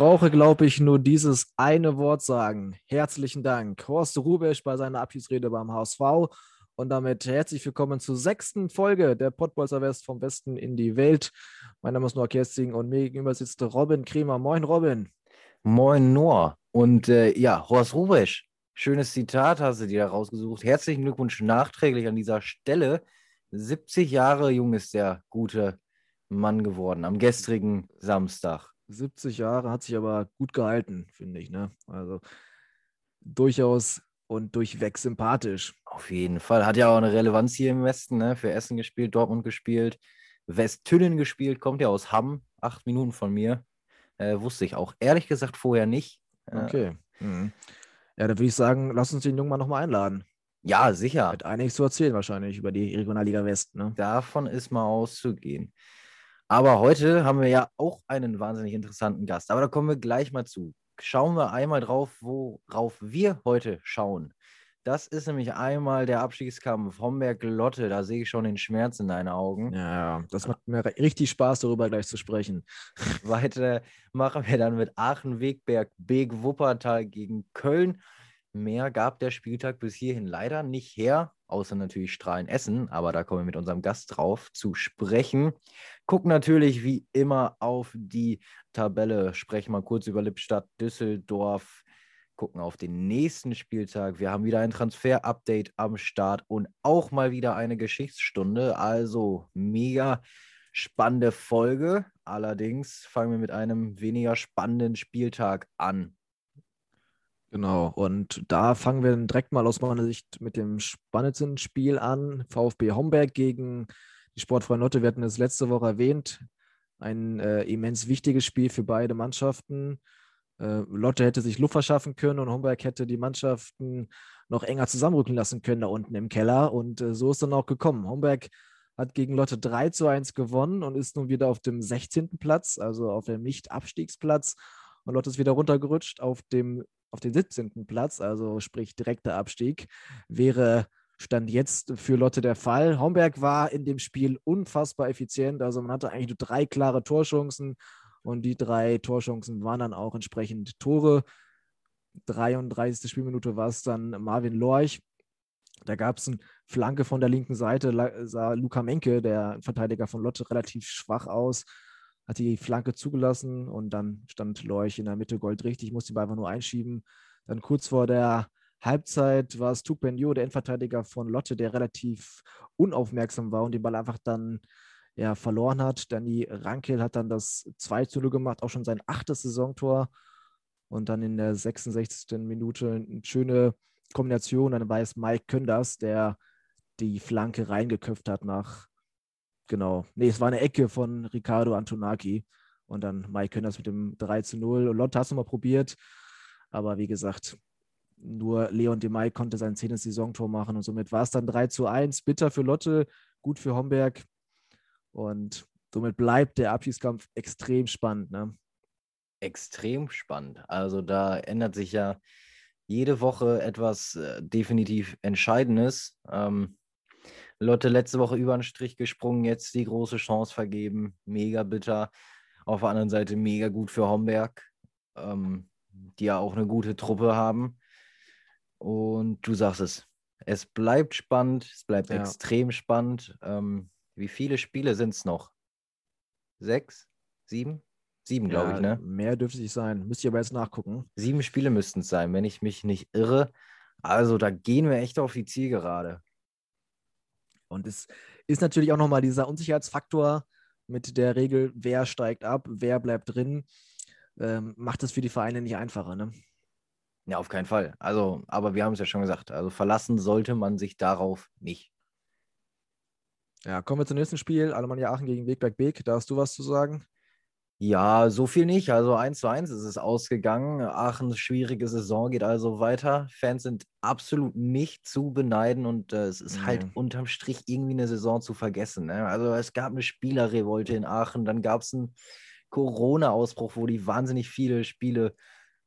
Brauche, glaube ich, nur dieses eine Wort sagen. Herzlichen Dank. Horst Rubesch bei seiner Abschiedsrede beim HSV. Und damit herzlich willkommen zur sechsten Folge der Pottbolzer West vom Westen in die Welt. Mein Name ist Noah Kersting und mir gegenüber sitzt Robin Kremer. Moin, Robin. Moin, Noah. Und äh, ja, Horst Rubesch, schönes Zitat hast du dir rausgesucht. Herzlichen Glückwunsch nachträglich an dieser Stelle. 70 Jahre jung ist der gute Mann geworden am gestrigen Samstag. 70 Jahre, hat sich aber gut gehalten, finde ich. Ne? Also durchaus und durchweg sympathisch. Auf jeden Fall. Hat ja auch eine Relevanz hier im Westen, ne? Für Essen gespielt, Dortmund gespielt, Westtünnen gespielt, kommt ja aus Hamm, acht Minuten von mir. Äh, wusste ich auch ehrlich gesagt vorher nicht. Äh, okay. Mhm. Ja, dann würde ich sagen, lass uns den Jungen mal nochmal einladen. Ja, sicher. Hat einiges zu erzählen wahrscheinlich über die Regionalliga West. Ne? Davon ist mal auszugehen. Aber heute haben wir ja auch einen wahnsinnig interessanten Gast. Aber da kommen wir gleich mal zu. Schauen wir einmal drauf, worauf wir heute schauen. Das ist nämlich einmal der Abstiegskampf Homberg-Lotte. Da sehe ich schon den Schmerz in deinen Augen. Ja, das macht mir richtig Spaß, darüber gleich zu sprechen. Weiter machen wir dann mit Aachen-Wegberg, Beek Wuppertal gegen Köln. Mehr gab der Spieltag bis hierhin leider nicht her, außer natürlich Strahlen Essen, aber da kommen wir mit unserem Gast drauf zu sprechen. Gucken natürlich wie immer auf die Tabelle, sprechen mal kurz über Lippstadt, Düsseldorf, gucken auf den nächsten Spieltag. Wir haben wieder ein Transfer-Update am Start und auch mal wieder eine Geschichtsstunde. Also mega spannende Folge. Allerdings fangen wir mit einem weniger spannenden Spieltag an. Genau, und da fangen wir direkt mal aus meiner Sicht mit dem spannendsten Spiel an. VfB Homberg gegen die Sportfreien Lotte. Wir hatten es letzte Woche erwähnt. Ein äh, immens wichtiges Spiel für beide Mannschaften. Äh, Lotte hätte sich Luft verschaffen können und Homberg hätte die Mannschaften noch enger zusammenrücken lassen können da unten im Keller. Und äh, so ist dann auch gekommen. Homberg hat gegen Lotte 3 zu 1 gewonnen und ist nun wieder auf dem 16. Platz, also auf dem Nicht-Abstiegsplatz. Und Lotte ist wieder runtergerutscht auf dem auf den 17. Platz, also sprich direkter Abstieg, wäre Stand jetzt für Lotte der Fall. Homberg war in dem Spiel unfassbar effizient, also man hatte eigentlich nur drei klare Torchancen und die drei Torchancen waren dann auch entsprechend Tore. 33. Spielminute war es dann Marvin Lorch. Da gab es eine Flanke von der linken Seite, sah Luca Menke, der Verteidiger von Lotte, relativ schwach aus hat die Flanke zugelassen und dann stand Leuch in der Mitte goldrichtig, musste ihn einfach nur einschieben. Dann kurz vor der Halbzeit war es Tukbenjo, der Endverteidiger von Lotte, der relativ unaufmerksam war und den Ball einfach dann ja, verloren hat. Danny Rankel hat dann das 2 zu 0 gemacht, auch schon sein achtes Saisontor. Und dann in der 66. Minute eine schöne Kombination. Dann war es Mike Könders, der die Flanke reingeköpft hat nach Genau. Nee, es war eine Ecke von Ricardo Antonaki. Und dann Mike Könners mit dem 3 zu 0. Und Lotte hast du mal probiert. Aber wie gesagt, nur Leon de Mai konnte sein zehntes Saisontor machen. Und somit war es dann 3 zu 1. Bitter für Lotte, gut für Homberg. Und somit bleibt der Abschiedskampf extrem spannend. Ne? Extrem spannend. Also da ändert sich ja jede Woche etwas äh, definitiv Entscheidendes. Ähm, Lotte letzte Woche über den Strich gesprungen, jetzt die große Chance vergeben. Mega bitter. Auf der anderen Seite mega gut für Homberg, ähm, die ja auch eine gute Truppe haben. Und du sagst es, es bleibt spannend, es bleibt ja. extrem spannend. Ähm, wie viele Spiele sind es noch? Sechs? Sieben? Sieben, ja, glaube ich, ne? Mehr dürfte es sein. Müsste ich aber jetzt nachgucken. Sieben Spiele müssten es sein, wenn ich mich nicht irre. Also da gehen wir echt auf die Zielgerade. Und es ist natürlich auch nochmal dieser Unsicherheitsfaktor mit der Regel, wer steigt ab, wer bleibt drin, ähm, macht es für die Vereine nicht einfacher. Ne? Ja, auf keinen Fall. Also, aber wir haben es ja schon gesagt, also verlassen sollte man sich darauf nicht. Ja, kommen wir zum nächsten Spiel. Alemannia Aachen gegen Wegberg Beek. Da hast du was zu sagen? Ja, so viel nicht. Also 1 zu 1 ist es ausgegangen. Aachens schwierige Saison geht also weiter. Fans sind absolut nicht zu beneiden und äh, es ist nee. halt unterm Strich irgendwie eine Saison zu vergessen. Ne? Also es gab eine Spielerrevolte in Aachen, dann gab es einen Corona-Ausbruch, wo die wahnsinnig viele Spiele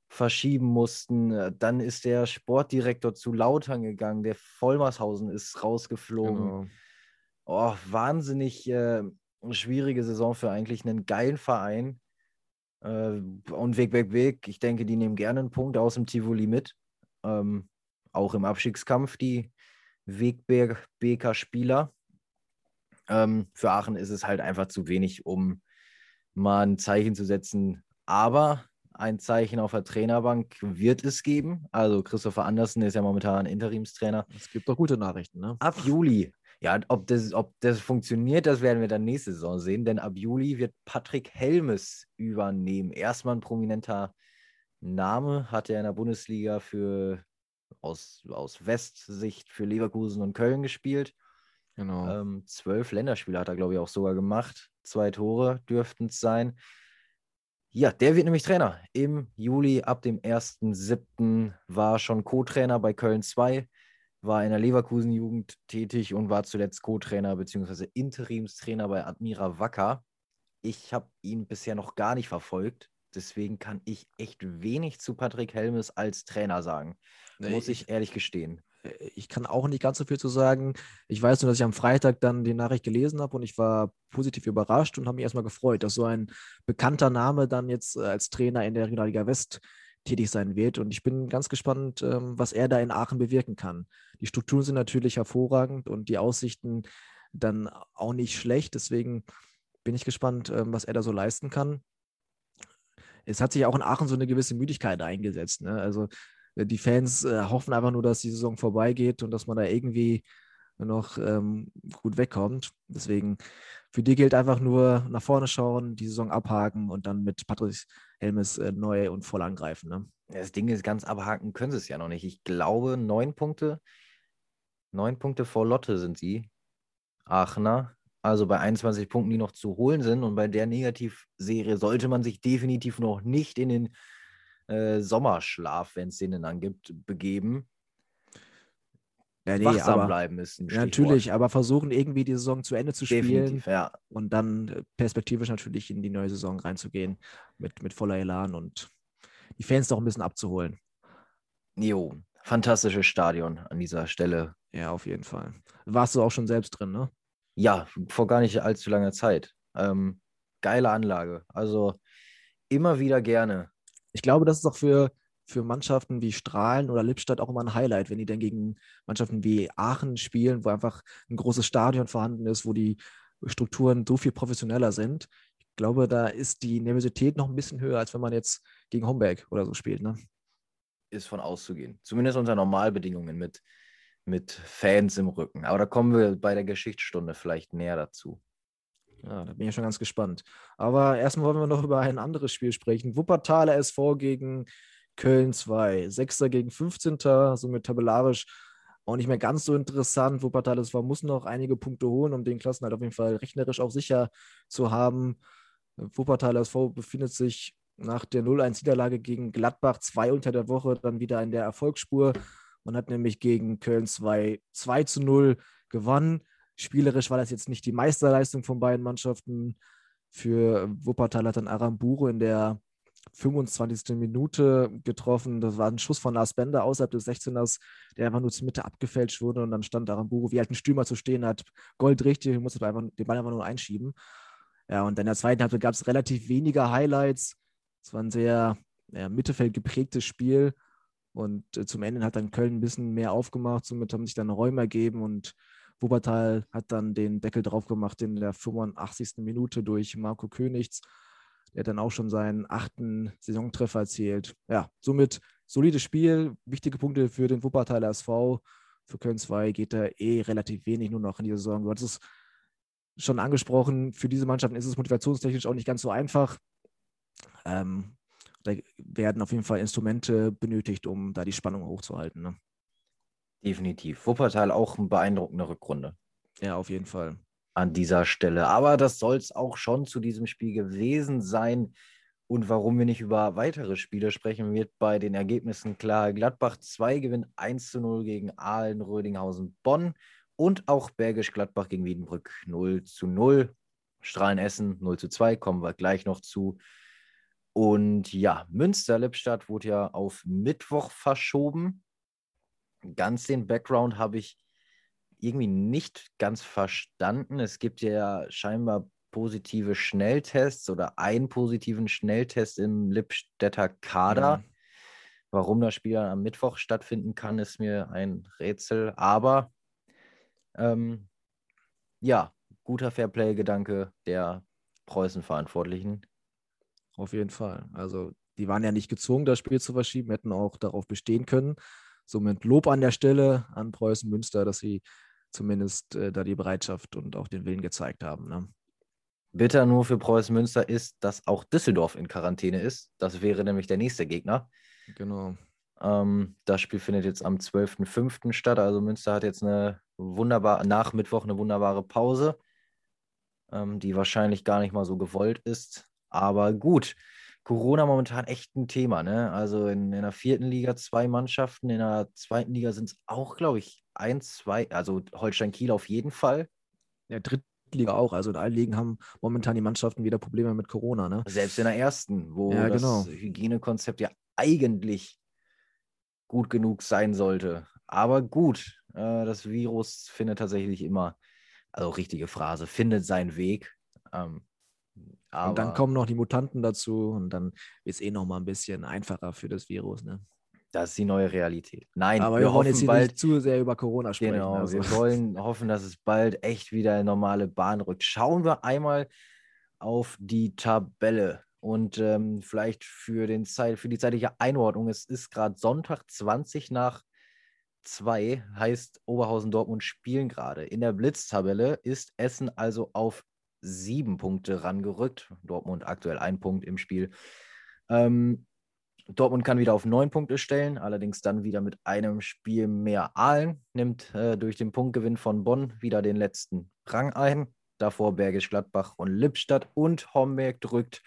verschieben mussten. Dann ist der Sportdirektor zu Lautern gegangen, der Vollmershausen ist rausgeflogen. Genau. Oh, wahnsinnig. Äh, eine schwierige Saison für eigentlich einen geilen Verein. Äh, und Weg, Weg, Weg. Ich denke, die nehmen gerne einen Punkt aus dem Tivoli mit. Ähm, auch im Abstiegskampf die Wegbeker Spieler. Ähm, für Aachen ist es halt einfach zu wenig, um mal ein Zeichen zu setzen. Aber ein Zeichen auf der Trainerbank wird es geben. Also Christopher Andersen ist ja momentan Interimstrainer. Es gibt doch gute Nachrichten, ne? Ab Juli ja, ob das, ob das funktioniert, das werden wir dann nächste Saison sehen, denn ab Juli wird Patrick Helmes übernehmen. Erstmal ein prominenter Name, hat er in der Bundesliga für aus, aus Westsicht für Leverkusen und Köln gespielt. Genau. Ähm, zwölf Länderspiele hat er, glaube ich, auch sogar gemacht. Zwei Tore dürften es sein. Ja, der wird nämlich Trainer. Im Juli ab dem 1.7. war schon Co-Trainer bei Köln 2 war in der Leverkusen-Jugend tätig und war zuletzt Co-Trainer bzw. Interimstrainer bei Admira Wacker. Ich habe ihn bisher noch gar nicht verfolgt, deswegen kann ich echt wenig zu Patrick Helmes als Trainer sagen. Muss ich, ich ehrlich gestehen. Äh, ich kann auch nicht ganz so viel zu sagen. Ich weiß nur, dass ich am Freitag dann die Nachricht gelesen habe und ich war positiv überrascht und habe mich erstmal gefreut, dass so ein bekannter Name dann jetzt äh, als Trainer in der Regionalliga West tätig sein wird. Und ich bin ganz gespannt, ähm, was er da in Aachen bewirken kann. Die Strukturen sind natürlich hervorragend und die Aussichten dann auch nicht schlecht. Deswegen bin ich gespannt, ähm, was er da so leisten kann. Es hat sich auch in Aachen so eine gewisse Müdigkeit eingesetzt. Ne? Also äh, die Fans äh, hoffen einfach nur, dass die Saison vorbeigeht und dass man da irgendwie noch ähm, gut wegkommt. Deswegen für die gilt einfach nur nach vorne schauen, die Saison abhaken und dann mit Patrick Helmes äh, neu und voll angreifen. Ne? Das Ding ist, ganz abhaken können sie es ja noch nicht. Ich glaube, neun Punkte, neun Punkte vor Lotte sind sie. Aachener. Also bei 21 Punkten, die noch zu holen sind. Und bei der Negativserie sollte man sich definitiv noch nicht in den äh, Sommerschlaf, wenn es den dann gibt, begeben. Ja, nee, wachsam aber, bleiben müssen. Ja, natürlich, aber versuchen irgendwie die Saison zu Ende zu spielen ja. und dann äh, perspektivisch natürlich in die neue Saison reinzugehen mit, mit voller Elan und die Fans doch ein bisschen abzuholen. Jo, fantastisches Stadion an dieser Stelle. Ja, auf jeden Fall. Warst du auch schon selbst drin, ne? Ja, vor gar nicht allzu langer Zeit. Ähm, geile Anlage. Also immer wieder gerne. Ich glaube, das ist auch für für Mannschaften wie Strahlen oder Lippstadt auch immer ein Highlight, wenn die dann gegen Mannschaften wie Aachen spielen, wo einfach ein großes Stadion vorhanden ist, wo die Strukturen so viel professioneller sind. Ich glaube, da ist die Nervosität noch ein bisschen höher, als wenn man jetzt gegen Homberg oder so spielt. Ne? Ist von auszugehen. Zumindest unter Normalbedingungen mit, mit Fans im Rücken. Aber da kommen wir bei der Geschichtsstunde vielleicht näher dazu. Ja, da bin ich schon ganz gespannt. Aber erstmal wollen wir noch über ein anderes Spiel sprechen. Wuppertaler SV gegen Köln 2. Sechster gegen 15. Somit tabellarisch auch nicht mehr ganz so interessant. Wuppertal ist war, muss noch einige Punkte holen, um den Klassen halt auf jeden Fall rechnerisch auch sicher zu haben. Wuppertal SV befindet sich nach der 0-1-Niederlage gegen Gladbach 2 unter der Woche dann wieder in der Erfolgsspur. Man hat nämlich gegen Köln 2 2 zu 0 gewonnen. Spielerisch war das jetzt nicht die Meisterleistung von beiden Mannschaften. Für Wuppertal hat dann Aramburu in der 25. Minute getroffen. Das war ein Schuss von Lars Bender außerhalb des 16ers, der einfach nur zur Mitte abgefälscht wurde und dann stand Aramburu, wie halt ein Stürmer zu stehen hat, goldrichtig, musste einfach, den Ball einfach nur einschieben. Ja, und in der zweiten Halbzeit gab es relativ weniger Highlights. Es war ein sehr ja, Mittelfeld geprägtes Spiel. Und äh, zum Ende hat dann Köln ein bisschen mehr aufgemacht. Somit haben sich dann Räume ergeben und Wuppertal hat dann den Deckel drauf gemacht in der 85. Minute durch Marco Königs. Er hat dann auch schon seinen achten Saisontreffer erzielt. Ja, somit solides Spiel, wichtige Punkte für den Wuppertaler SV. Für Köln 2 geht da eh relativ wenig nur noch in die Saison. Du hattest es schon angesprochen, für diese Mannschaften ist es motivationstechnisch auch nicht ganz so einfach. Ähm, da werden auf jeden Fall Instrumente benötigt, um da die Spannung hochzuhalten. Ne? Definitiv. Wuppertal auch eine beeindruckende Rückrunde. Ja, auf jeden Fall. An dieser Stelle. Aber das soll es auch schon zu diesem Spiel gewesen sein. Und warum wir nicht über weitere Spiele sprechen, wird bei den Ergebnissen klar. Gladbach 2 gewinnt 1 zu 0 gegen Aalen, Rödinghausen, Bonn und auch Bergisch Gladbach gegen Wiedenbrück 0 zu 0. Strahlen Essen 0 zu 2, kommen wir gleich noch zu. Und ja, Münster-Lippstadt wurde ja auf Mittwoch verschoben. Ganz den Background habe ich irgendwie nicht ganz verstanden. Es gibt ja scheinbar positive Schnelltests oder einen positiven Schnelltest im Lippstädter Kader. Mhm. Warum das Spiel am Mittwoch stattfinden kann, ist mir ein Rätsel. Aber ähm, ja, guter Fairplay-Gedanke der Preußen-Verantwortlichen. Auf jeden Fall. Also die waren ja nicht gezwungen, das Spiel zu verschieben, hätten auch darauf bestehen können. Somit Lob an der Stelle an Preußen Münster, dass sie zumindest äh, da die Bereitschaft und auch den Willen gezeigt haben. Ne? Bitter nur für Preußen Münster ist, dass auch Düsseldorf in Quarantäne ist. Das wäre nämlich der nächste Gegner. Genau. Ähm, das Spiel findet jetzt am 12.05. statt. Also Münster hat jetzt eine wunderbare, nach Mittwoch eine wunderbare Pause, ähm, die wahrscheinlich gar nicht mal so gewollt ist. Aber gut, Corona momentan echt ein Thema. Ne? Also in, in der vierten Liga zwei Mannschaften, in der zweiten Liga sind es auch, glaube ich, ein, zwei, also Holstein Kiel auf jeden Fall. Ja, dritte Liga auch. Also in allen Ligen haben momentan die Mannschaften wieder Probleme mit Corona. Ne? Selbst in der ersten, wo ja, das genau. Hygienekonzept ja eigentlich gut genug sein sollte. Aber gut, äh, das Virus findet tatsächlich immer, also richtige Phrase, findet seinen Weg. Ähm, und dann kommen noch die Mutanten dazu und dann wird es eh noch mal ein bisschen einfacher für das Virus. Ne? Das ist die neue Realität. Nein, aber wir, wir wollen jetzt hier bald, nicht zu sehr über Corona sprechen. Genau, also. wir wollen hoffen, dass es bald echt wieder in normale Bahn rückt. Schauen wir einmal auf die Tabelle und ähm, vielleicht für, den Zeit, für die zeitliche Einordnung. Es ist gerade Sonntag 20 nach 2, heißt Oberhausen Dortmund spielen gerade. In der Blitztabelle ist Essen also auf sieben Punkte rangerückt. Dortmund aktuell ein Punkt im Spiel. Ähm, Dortmund kann wieder auf neun Punkte stellen, allerdings dann wieder mit einem Spiel mehr Aalen, nimmt äh, durch den Punktgewinn von Bonn wieder den letzten Rang ein. Davor Bergisch Gladbach und Lippstadt und Homberg drückt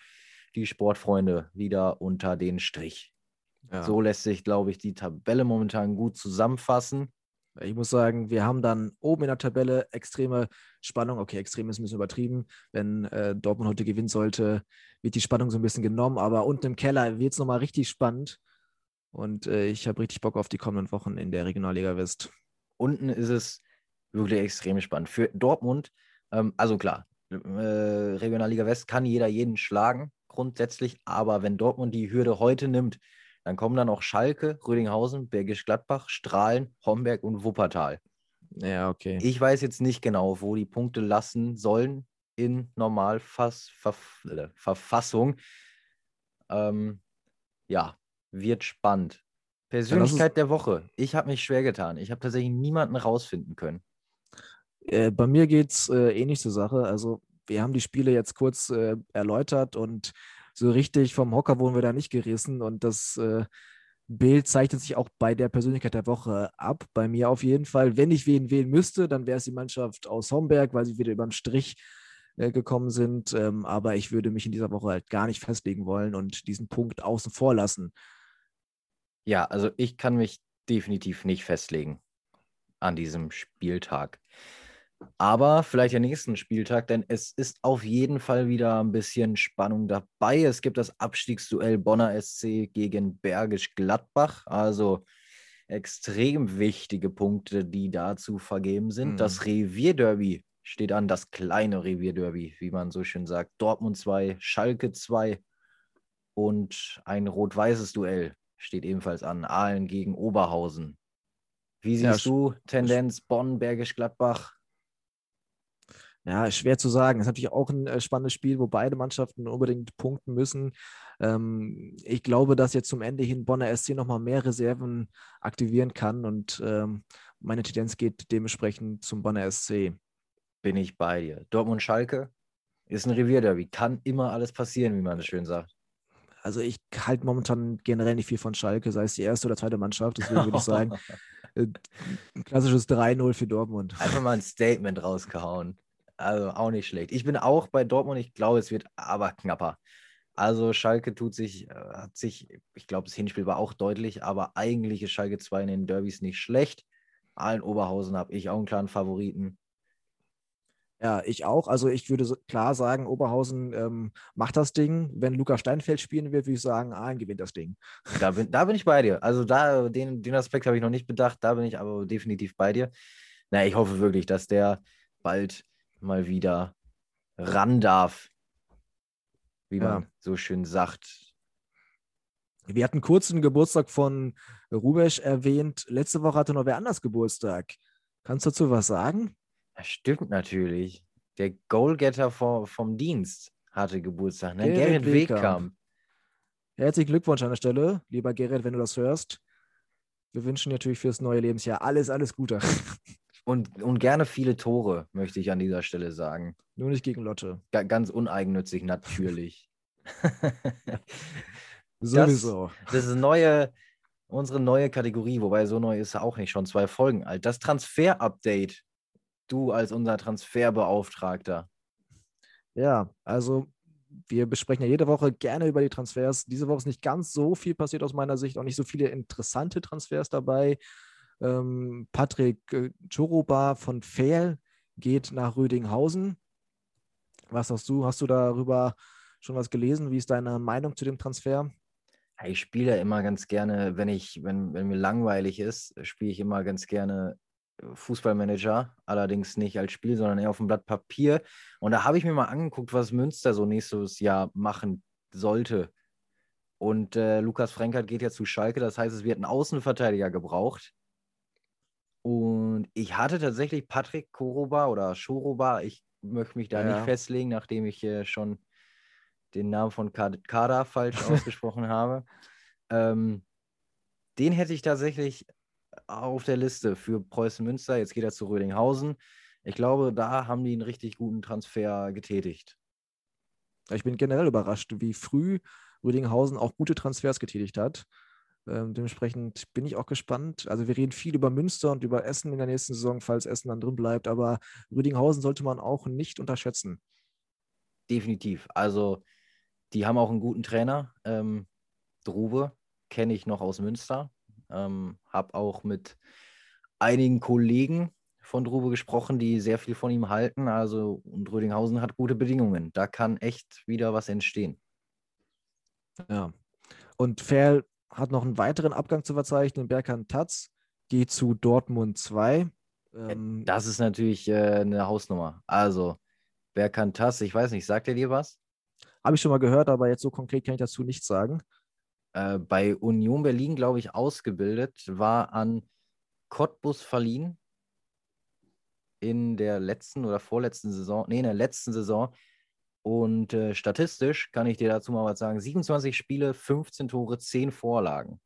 die Sportfreunde wieder unter den Strich. Ja. So lässt sich, glaube ich, die Tabelle momentan gut zusammenfassen. Ich muss sagen, wir haben dann oben in der Tabelle extreme Spannung. Okay, extrem ist ein bisschen übertrieben. Wenn äh, Dortmund heute gewinnen sollte, wird die Spannung so ein bisschen genommen. Aber unten im Keller wird es nochmal richtig spannend. Und äh, ich habe richtig Bock auf die kommenden Wochen in der Regionalliga West. Unten ist es wirklich extrem spannend. Für Dortmund, ähm, also klar, äh, Regionalliga West kann jeder jeden schlagen, grundsätzlich. Aber wenn Dortmund die Hürde heute nimmt, dann kommen dann auch Schalke, Rödinghausen, Bergisch Gladbach, Strahlen, Homberg und Wuppertal. Ja, okay. Ich weiß jetzt nicht genau, wo die Punkte lassen sollen in Normalverfassung. Ähm, ja, wird spannend. Persönlichkeit ja, der Woche. Ich habe mich schwer getan. Ich habe tatsächlich niemanden rausfinden können. Äh, bei mir geht es äh, ähnlich zur Sache. Also, wir haben die Spiele jetzt kurz äh, erläutert und so richtig vom Hocker wurden wir da nicht gerissen und das äh, Bild zeichnet sich auch bei der Persönlichkeit der Woche ab. Bei mir auf jeden Fall. Wenn ich wen wählen müsste, dann wäre es die Mannschaft aus Homberg, weil sie wieder über den Strich äh, gekommen sind. Ähm, aber ich würde mich in dieser Woche halt gar nicht festlegen wollen und diesen Punkt außen vor lassen. Ja, also ich kann mich definitiv nicht festlegen an diesem Spieltag. Aber vielleicht der nächsten Spieltag, denn es ist auf jeden Fall wieder ein bisschen Spannung dabei. Es gibt das Abstiegsduell Bonner SC gegen Bergisch Gladbach. Also extrem wichtige Punkte, die dazu vergeben sind. Mhm. Das Revierderby steht an, das kleine Revierderby, wie man so schön sagt. Dortmund 2, Schalke 2 und ein rot-weißes Duell steht ebenfalls an. Aalen gegen Oberhausen. Wie siehst ja, du Tendenz Bonn, Bergisch Gladbach? Ja, schwer zu sagen. ist natürlich auch ein äh, spannendes Spiel, wo beide Mannschaften unbedingt punkten müssen. Ähm, ich glaube, dass jetzt zum Ende hin Bonner SC nochmal mehr Reserven aktivieren kann und ähm, meine Tendenz geht dementsprechend zum Bonner SC. Bin ich bei dir. Dortmund-Schalke ist ein Revierderby. Kann immer alles passieren, wie man es schön sagt. Also ich halte momentan generell nicht viel von Schalke, sei es die erste oder zweite Mannschaft. Deswegen würde ich sagen, äh, ein klassisches 3-0 für Dortmund. Einfach mal ein Statement rausgehauen. Also auch nicht schlecht. Ich bin auch bei Dortmund, ich glaube, es wird aber knapper. Also Schalke tut sich, äh, hat sich, ich glaube, das Hinspiel war auch deutlich, aber eigentlich ist Schalke 2 in den Derbys nicht schlecht. Allen Oberhausen habe ich auch einen klaren Favoriten. Ja, ich auch. Also ich würde so klar sagen, Oberhausen ähm, macht das Ding. Wenn Luca Steinfeld spielen wird, würde ich sagen, Aalen gewinnt das Ding. Da bin, da bin ich bei dir. Also da, den, den Aspekt habe ich noch nicht bedacht, da bin ich aber definitiv bei dir. Na, ich hoffe wirklich, dass der bald mal wieder ran darf. Wie man ja. so schön sagt. Wir hatten kurz den Geburtstag von Rubesch erwähnt. Letzte Woche hatte noch wer anders Geburtstag. Kannst du dazu was sagen? Das stimmt natürlich. Der Goalgetter vom, vom Dienst hatte Geburtstag, ne? Gerrit, Gerrit Wegkamp. Herzlichen Glückwunsch an der Stelle, lieber Gerrit, wenn du das hörst. Wir wünschen natürlich fürs neue Lebensjahr alles, alles Gute. Und, und gerne viele Tore, möchte ich an dieser Stelle sagen. Nur nicht gegen Lotte. Ga ganz uneigennützig, natürlich. Sowieso. Das, das ist neue, unsere neue Kategorie, wobei so neu ist er auch nicht, schon zwei Folgen alt. Das Transfer-Update du als unser Transferbeauftragter? Ja, also wir besprechen ja jede Woche gerne über die Transfers. Diese Woche ist nicht ganz so viel passiert aus meiner Sicht, auch nicht so viele interessante Transfers dabei. Ähm, Patrick äh, Choroba von Fehl geht nach Rödinghausen. Was sagst du? Hast du darüber schon was gelesen? Wie ist deine Meinung zu dem Transfer? Ich spiele ja immer ganz gerne, wenn ich, wenn, wenn mir langweilig ist, spiele ich immer ganz gerne Fußballmanager, allerdings nicht als Spiel, sondern eher auf dem Blatt Papier. Und da habe ich mir mal angeguckt, was Münster so nächstes Jahr machen sollte. Und äh, Lukas Frenkert geht ja zu Schalke, das heißt, es wird ein Außenverteidiger gebraucht. Und ich hatte tatsächlich Patrick Koroba oder Schoroba, ich möchte mich da ja. nicht festlegen, nachdem ich äh, schon den Namen von Kader falsch ausgesprochen habe. Ähm, den hätte ich tatsächlich auf der Liste für Preußen Münster. Jetzt geht er zu Rödinghausen. Ich glaube, da haben die einen richtig guten Transfer getätigt. Ich bin generell überrascht, wie früh Rödinghausen auch gute Transfers getätigt hat. Ähm, dementsprechend bin ich auch gespannt. Also wir reden viel über Münster und über Essen in der nächsten Saison, falls Essen dann drin bleibt. Aber Rödinghausen sollte man auch nicht unterschätzen. Definitiv. Also die haben auch einen guten Trainer. Ähm, Drube kenne ich noch aus Münster. Ähm, habe auch mit einigen Kollegen von Drube gesprochen, die sehr viel von ihm halten. Also, und Rödinghausen hat gute Bedingungen. Da kann echt wieder was entstehen. Ja. Und Ferl hat noch einen weiteren Abgang zu verzeichnen. Berkan Tatz geht zu Dortmund 2. Ähm, das ist natürlich äh, eine Hausnummer. Also, Berkan Tatz, ich weiß nicht, sagt er dir was? Habe ich schon mal gehört, aber jetzt so konkret kann ich dazu nichts sagen. Äh, bei Union Berlin, glaube ich, ausgebildet, war an Cottbus verliehen in der letzten oder vorletzten Saison, nee, in der letzten Saison. Und äh, statistisch kann ich dir dazu mal was sagen: 27 Spiele, 15 Tore, 10 Vorlagen.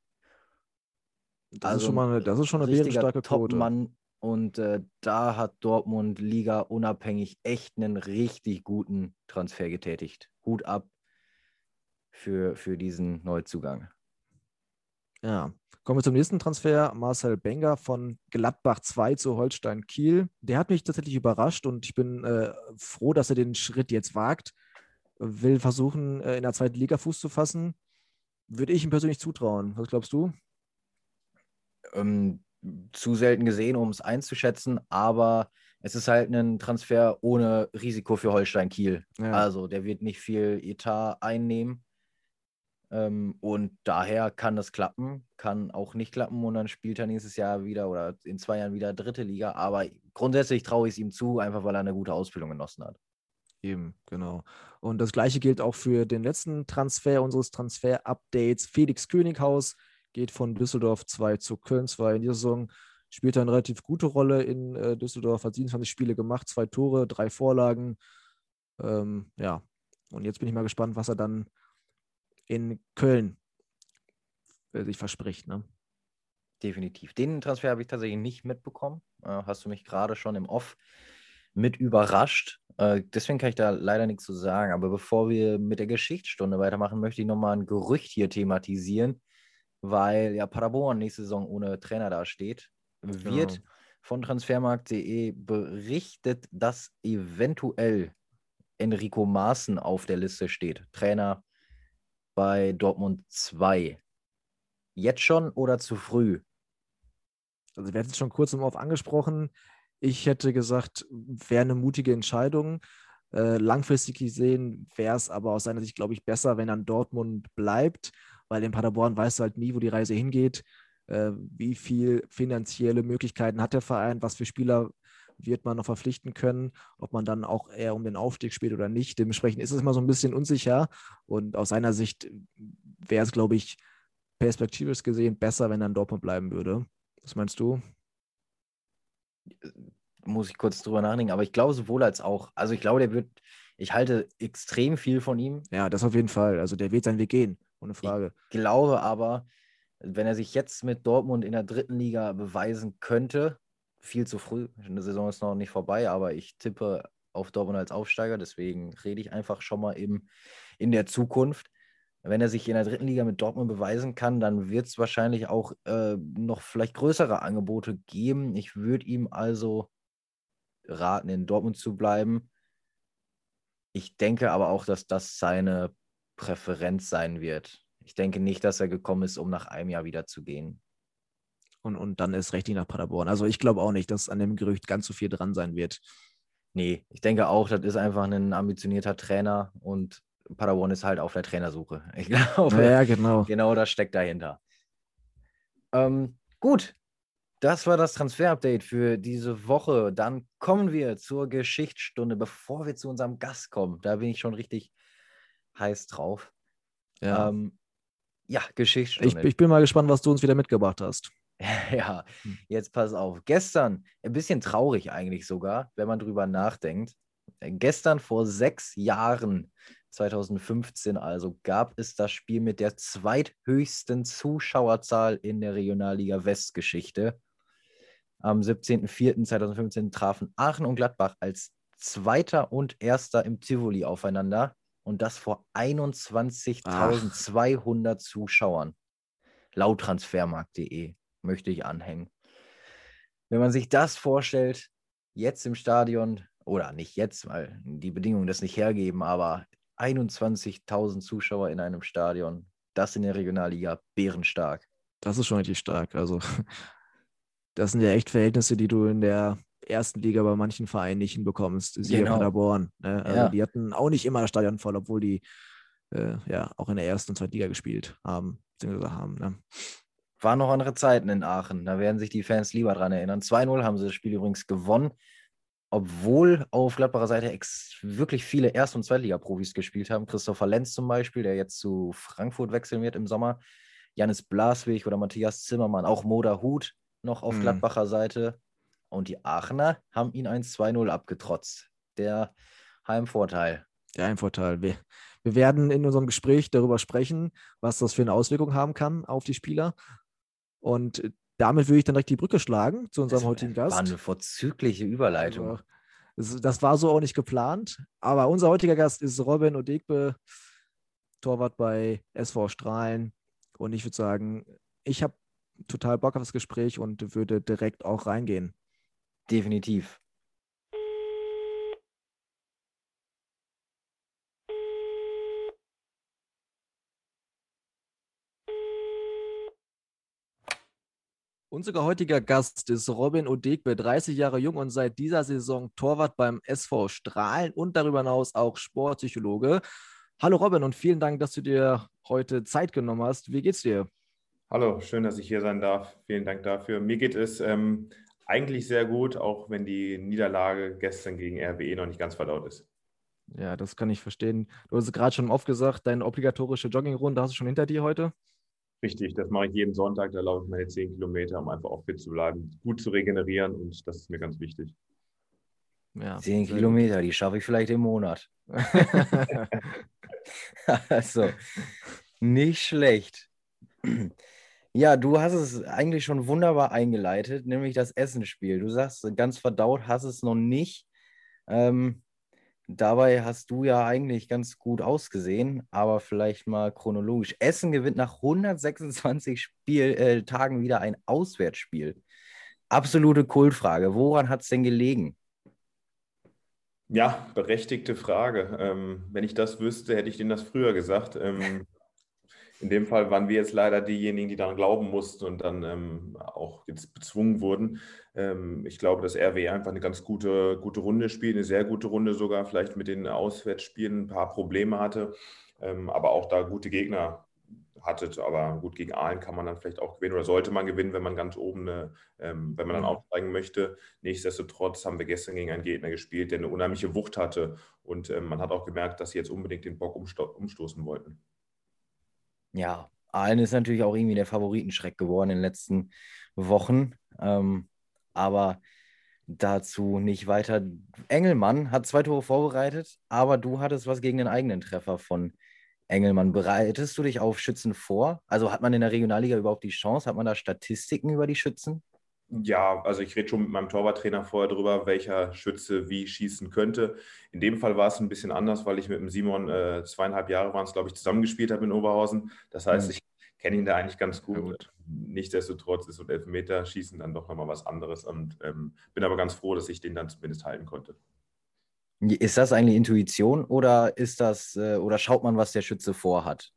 Das, also ist, schon mal eine, das ist schon eine bärenstarke Quote. Mann. Und äh, da hat Dortmund Liga unabhängig echt einen richtig guten Transfer getätigt. Hut ab für, für diesen Neuzugang. Ja, kommen wir zum nächsten Transfer. Marcel Benger von Gladbach 2 zu Holstein Kiel. Der hat mich tatsächlich überrascht und ich bin äh, froh, dass er den Schritt jetzt wagt. Will versuchen, äh, in der zweiten Liga Fuß zu fassen. Würde ich ihm persönlich zutrauen. Was glaubst du? Ähm, zu selten gesehen, um es einzuschätzen, aber es ist halt ein Transfer ohne Risiko für Holstein Kiel. Ja. Also der wird nicht viel Etat einnehmen. Ähm, und daher kann das klappen, kann auch nicht klappen und dann spielt er nächstes Jahr wieder oder in zwei Jahren wieder dritte Liga. Aber grundsätzlich traue ich es ihm zu, einfach weil er eine gute Ausbildung genossen hat. Eben, genau. Und das gleiche gilt auch für den letzten Transfer unseres Transfer-Updates. Felix Könighaus geht von Düsseldorf 2 zu Köln 2 in dieser Saison. Spielt eine relativ gute Rolle in äh, Düsseldorf, hat 27 Spiele gemacht, zwei Tore, drei Vorlagen. Ähm, ja, und jetzt bin ich mal gespannt, was er dann in Köln äh, sich verspricht. Ne? Definitiv. Den Transfer habe ich tatsächlich nicht mitbekommen. Äh, hast du mich gerade schon im Off mit überrascht. Äh, deswegen kann ich da leider nichts zu sagen. Aber bevor wir mit der Geschichtsstunde weitermachen, möchte ich nochmal ein Gerücht hier thematisieren, weil ja Paderborn nächste Saison ohne Trainer dasteht. Wird genau. von transfermarkt.de berichtet, dass eventuell Enrico Maaßen auf der Liste steht. Trainer bei Dortmund 2. Jetzt schon oder zu früh? Also, wir hatten es schon kurz im Auf angesprochen. Ich hätte gesagt, wäre eine mutige Entscheidung. Äh, langfristig gesehen wäre es aber aus seiner Sicht, glaube ich, besser, wenn dann Dortmund bleibt, weil in Paderborn weißt du halt nie, wo die Reise hingeht. Äh, wie viel finanzielle Möglichkeiten hat der Verein? Was für Spieler wird man noch verpflichten können, ob man dann auch eher um den Aufstieg spielt oder nicht. Dementsprechend ist es immer so ein bisschen unsicher und aus seiner Sicht wäre es, glaube ich, perspektivisch gesehen besser, wenn er in Dortmund bleiben würde. Was meinst du? Muss ich kurz drüber nachdenken, aber ich glaube sowohl als auch. Also ich glaube, der wird, ich halte extrem viel von ihm. Ja, das auf jeden Fall. Also der wird seinen Weg gehen, ohne Frage. Ich glaube aber, wenn er sich jetzt mit Dortmund in der dritten Liga beweisen könnte, viel zu früh. Eine Saison ist noch nicht vorbei, aber ich tippe auf Dortmund als Aufsteiger. Deswegen rede ich einfach schon mal eben in der Zukunft. Wenn er sich in der dritten Liga mit Dortmund beweisen kann, dann wird es wahrscheinlich auch äh, noch vielleicht größere Angebote geben. Ich würde ihm also raten, in Dortmund zu bleiben. Ich denke aber auch, dass das seine Präferenz sein wird. Ich denke nicht, dass er gekommen ist, um nach einem Jahr wieder zu gehen und, und dann ist richtig nach Paderborn. Also ich glaube auch nicht, dass an dem Gerücht ganz so viel dran sein wird. Nee, ich denke auch, das ist einfach ein ambitionierter Trainer und Paderborn ist halt auf der Trainersuche. Ich glaube, ja, genau. genau das steckt dahinter. Ähm, gut, das war das Transfer-Update für diese Woche. Dann kommen wir zur Geschichtsstunde. Bevor wir zu unserem Gast kommen, da bin ich schon richtig heiß drauf. Ja, ähm, ja Geschichtsstunde. Ich, ich bin mal gespannt, was du uns wieder mitgebracht hast. Ja, hm. jetzt pass auf. Gestern, ein bisschen traurig eigentlich sogar, wenn man drüber nachdenkt. Äh, gestern vor sechs Jahren, 2015 also, gab es das Spiel mit der zweithöchsten Zuschauerzahl in der Regionalliga West-Geschichte. Am 17.04.2015 trafen Aachen und Gladbach als Zweiter und Erster im Tivoli aufeinander und das vor 21.200 Zuschauern. Laut transfermarkt.de möchte ich anhängen. Wenn man sich das vorstellt, jetzt im Stadion, oder nicht jetzt, weil die Bedingungen das nicht hergeben, aber 21.000 Zuschauer in einem Stadion, das in der Regionalliga, bärenstark. Das ist schon richtig stark. Also, das sind ja echt Verhältnisse, die du in der ersten Liga bei manchen Vereinen nicht hinbekommst. Siehe genau. Paderborn. Ne? Also ja. Die hatten auch nicht immer das Stadion voll, obwohl die äh, ja auch in der ersten und zweiten Liga gespielt haben, beziehungsweise haben. Ne? Waren noch andere Zeiten in Aachen. Da werden sich die Fans lieber dran erinnern. 2-0 haben sie das Spiel übrigens gewonnen, obwohl auf Gladbacher Seite wirklich viele Erst- und Zweitliga-Profis gespielt haben. Christopher Lenz zum Beispiel, der jetzt zu Frankfurt wechseln wird im Sommer. Janis Blaswig oder Matthias Zimmermann, auch Moda Hut noch auf mhm. Gladbacher Seite. Und die Aachener haben ihn 1-2-0 abgetrotzt. Der Heimvorteil. Der Heimvorteil. Wir, wir werden in unserem Gespräch darüber sprechen, was das für eine Auswirkung haben kann auf die Spieler. Und damit würde ich dann direkt die Brücke schlagen zu unserem das heutigen Gast. War eine vorzügliche Überleitung. Also, das, war so auch nicht geplant. Aber unser heutiger Gast ist Robin Odegbe, Torwart bei SV Strahlen. Und ich würde sagen, ich habe total Bock auf das Gespräch und würde direkt auch reingehen. Definitiv. Unser heutiger Gast ist Robin Odegbe, 30 Jahre jung und seit dieser Saison Torwart beim SV Strahlen und darüber hinaus auch Sportpsychologe. Hallo Robin und vielen Dank, dass du dir heute Zeit genommen hast. Wie geht's dir? Hallo, schön, dass ich hier sein darf. Vielen Dank dafür. Mir geht es ähm, eigentlich sehr gut, auch wenn die Niederlage gestern gegen RWE noch nicht ganz verdaut ist. Ja, das kann ich verstehen. Du hast gerade schon oft gesagt, deine obligatorische Joggingrunde hast du schon hinter dir heute? Richtig, das mache ich jeden Sonntag. Da laufe ich meine 10 Kilometer, um einfach auch fit zu bleiben, gut zu regenerieren und das ist mir ganz wichtig. Ja, 10 Kilometer, die schaffe ich vielleicht im Monat. also, nicht schlecht. Ja, du hast es eigentlich schon wunderbar eingeleitet, nämlich das Essensspiel. Du sagst, ganz verdaut hast es noch nicht. Ähm, Dabei hast du ja eigentlich ganz gut ausgesehen, aber vielleicht mal chronologisch. Essen gewinnt nach 126 Spiel, äh, Tagen wieder ein Auswärtsspiel. absolute Kultfrage. Woran hat es denn gelegen? Ja, berechtigte Frage. Ähm, wenn ich das wüsste, hätte ich Ihnen das früher gesagt. Ähm, in dem Fall waren wir jetzt leider diejenigen, die daran glauben mussten und dann ähm, auch jetzt bezwungen wurden. Ähm, ich glaube, dass RWE einfach eine ganz gute, gute Runde spielt, eine sehr gute Runde sogar, vielleicht mit den Auswärtsspielen ein paar Probleme hatte, ähm, aber auch da gute Gegner hattet. Aber gut, gegen Aalen kann man dann vielleicht auch gewinnen oder sollte man gewinnen, wenn man ganz oben, eine, ähm, wenn man dann mhm. aufsteigen möchte. Nichtsdestotrotz haben wir gestern gegen einen Gegner gespielt, der eine unheimliche Wucht hatte und ähm, man hat auch gemerkt, dass sie jetzt unbedingt den Bock umsto umstoßen wollten. Ja, Aalen ist natürlich auch irgendwie der Favoritenschreck geworden in den letzten Wochen. Ähm, aber dazu nicht weiter. Engelmann hat zwei Tore vorbereitet, aber du hattest was gegen den eigenen Treffer von Engelmann. Bereitest du dich auf Schützen vor? Also hat man in der Regionalliga überhaupt die Chance? Hat man da Statistiken über die Schützen? Ja, also ich rede schon mit meinem Torwarttrainer vorher drüber, welcher Schütze wie schießen könnte. In dem Fall war es ein bisschen anders, weil ich mit dem Simon äh, zweieinhalb Jahre waren es, glaube ich, zusammengespielt habe in Oberhausen. Das heißt, mhm. ich kenne ihn da eigentlich ganz gut. gut. Nichtsdestotrotz ist so ein Elfmeterschießen dann doch nochmal was anderes und ähm, bin aber ganz froh, dass ich den dann zumindest halten konnte. Ist das eigentlich Intuition oder ist das äh, oder schaut man, was der Schütze vorhat?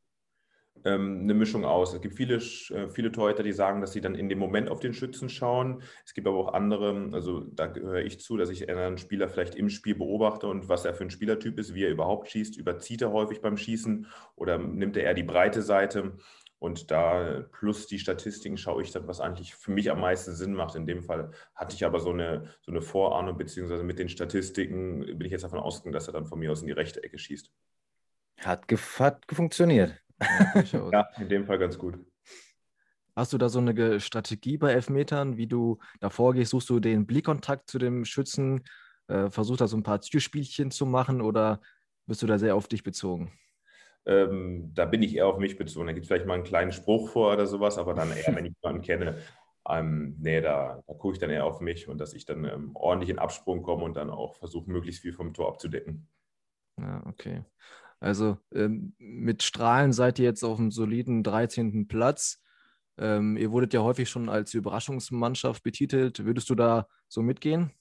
Ähm, eine Mischung aus. Es gibt viele, äh, viele Torhüter, die sagen, dass sie dann in dem Moment auf den Schützen schauen. Es gibt aber auch andere, also da gehöre ich zu, dass ich einen Spieler vielleicht im Spiel beobachte und was er für ein Spielertyp ist, wie er überhaupt schießt. Überzieht er häufig beim Schießen oder nimmt er eher die breite Seite? Und da plus die Statistiken schaue ich dann, was eigentlich für mich am meisten Sinn macht. In dem Fall hatte ich aber so eine, so eine Vorahnung, beziehungsweise mit den Statistiken bin ich jetzt davon ausgegangen, dass er dann von mir aus in die rechte Ecke schießt. Hat, hat funktioniert. Ja, in dem Fall ganz gut. Hast du da so eine Strategie bei Elfmetern, wie du da vorgehst? Suchst du den Blickkontakt zu dem Schützen? Äh, versuchst da so ein paar Türspielchen zu machen oder bist du da sehr auf dich bezogen? Ähm, da bin ich eher auf mich bezogen. Da gibt es vielleicht mal einen kleinen Spruch vor oder sowas, aber dann eher, wenn ich jemanden kenne. Ähm, nee, da, da gucke ich dann eher auf mich und dass ich dann ähm, ordentlich in Absprung komme und dann auch versuche, möglichst viel vom Tor abzudecken. Ja, okay. Also ähm, mit Strahlen seid ihr jetzt auf einem soliden 13. Platz. Ähm, ihr wurdet ja häufig schon als Überraschungsmannschaft betitelt. Würdest du da so mitgehen?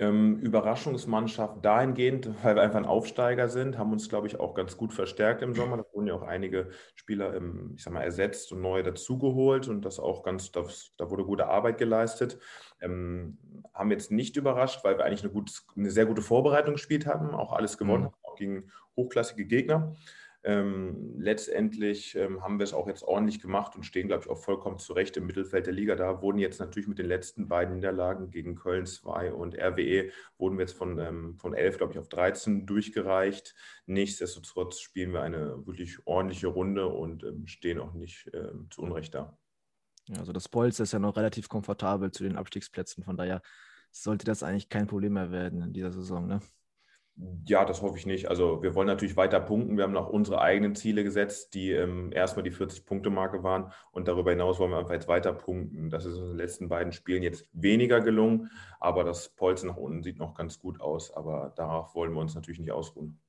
Ähm, Überraschungsmannschaft dahingehend, weil wir einfach ein Aufsteiger sind, haben uns, glaube ich, auch ganz gut verstärkt im Sommer. Da wurden ja auch einige Spieler, ich sag mal, ersetzt und neue dazugeholt und das auch ganz, das, da wurde gute Arbeit geleistet. Ähm, haben jetzt nicht überrascht, weil wir eigentlich eine, gut, eine sehr gute Vorbereitung gespielt haben, auch alles gewonnen mhm. haben, gegen hochklassige Gegner. Ähm, letztendlich ähm, haben wir es auch jetzt ordentlich gemacht und stehen, glaube ich, auch vollkommen zurecht im Mittelfeld der Liga. Da wurden jetzt natürlich mit den letzten beiden Niederlagen gegen Köln 2 und RWE, wurden wir jetzt von, ähm, von 11, glaube ich, auf 13 durchgereicht. Nichtsdestotrotz spielen wir eine wirklich ordentliche Runde und ähm, stehen auch nicht ähm, zu Unrecht da. Also das Polster ist ja noch relativ komfortabel zu den Abstiegsplätzen. Von daher sollte das eigentlich kein Problem mehr werden in dieser Saison. Ne? Ja, das hoffe ich nicht. Also wir wollen natürlich weiter punkten. Wir haben noch unsere eigenen Ziele gesetzt, die ähm, erstmal die 40-Punkte-Marke waren. Und darüber hinaus wollen wir einfach jetzt weiter punkten. Das ist in den letzten beiden Spielen jetzt weniger gelungen, aber das Polster nach unten sieht noch ganz gut aus. Aber darauf wollen wir uns natürlich nicht ausruhen.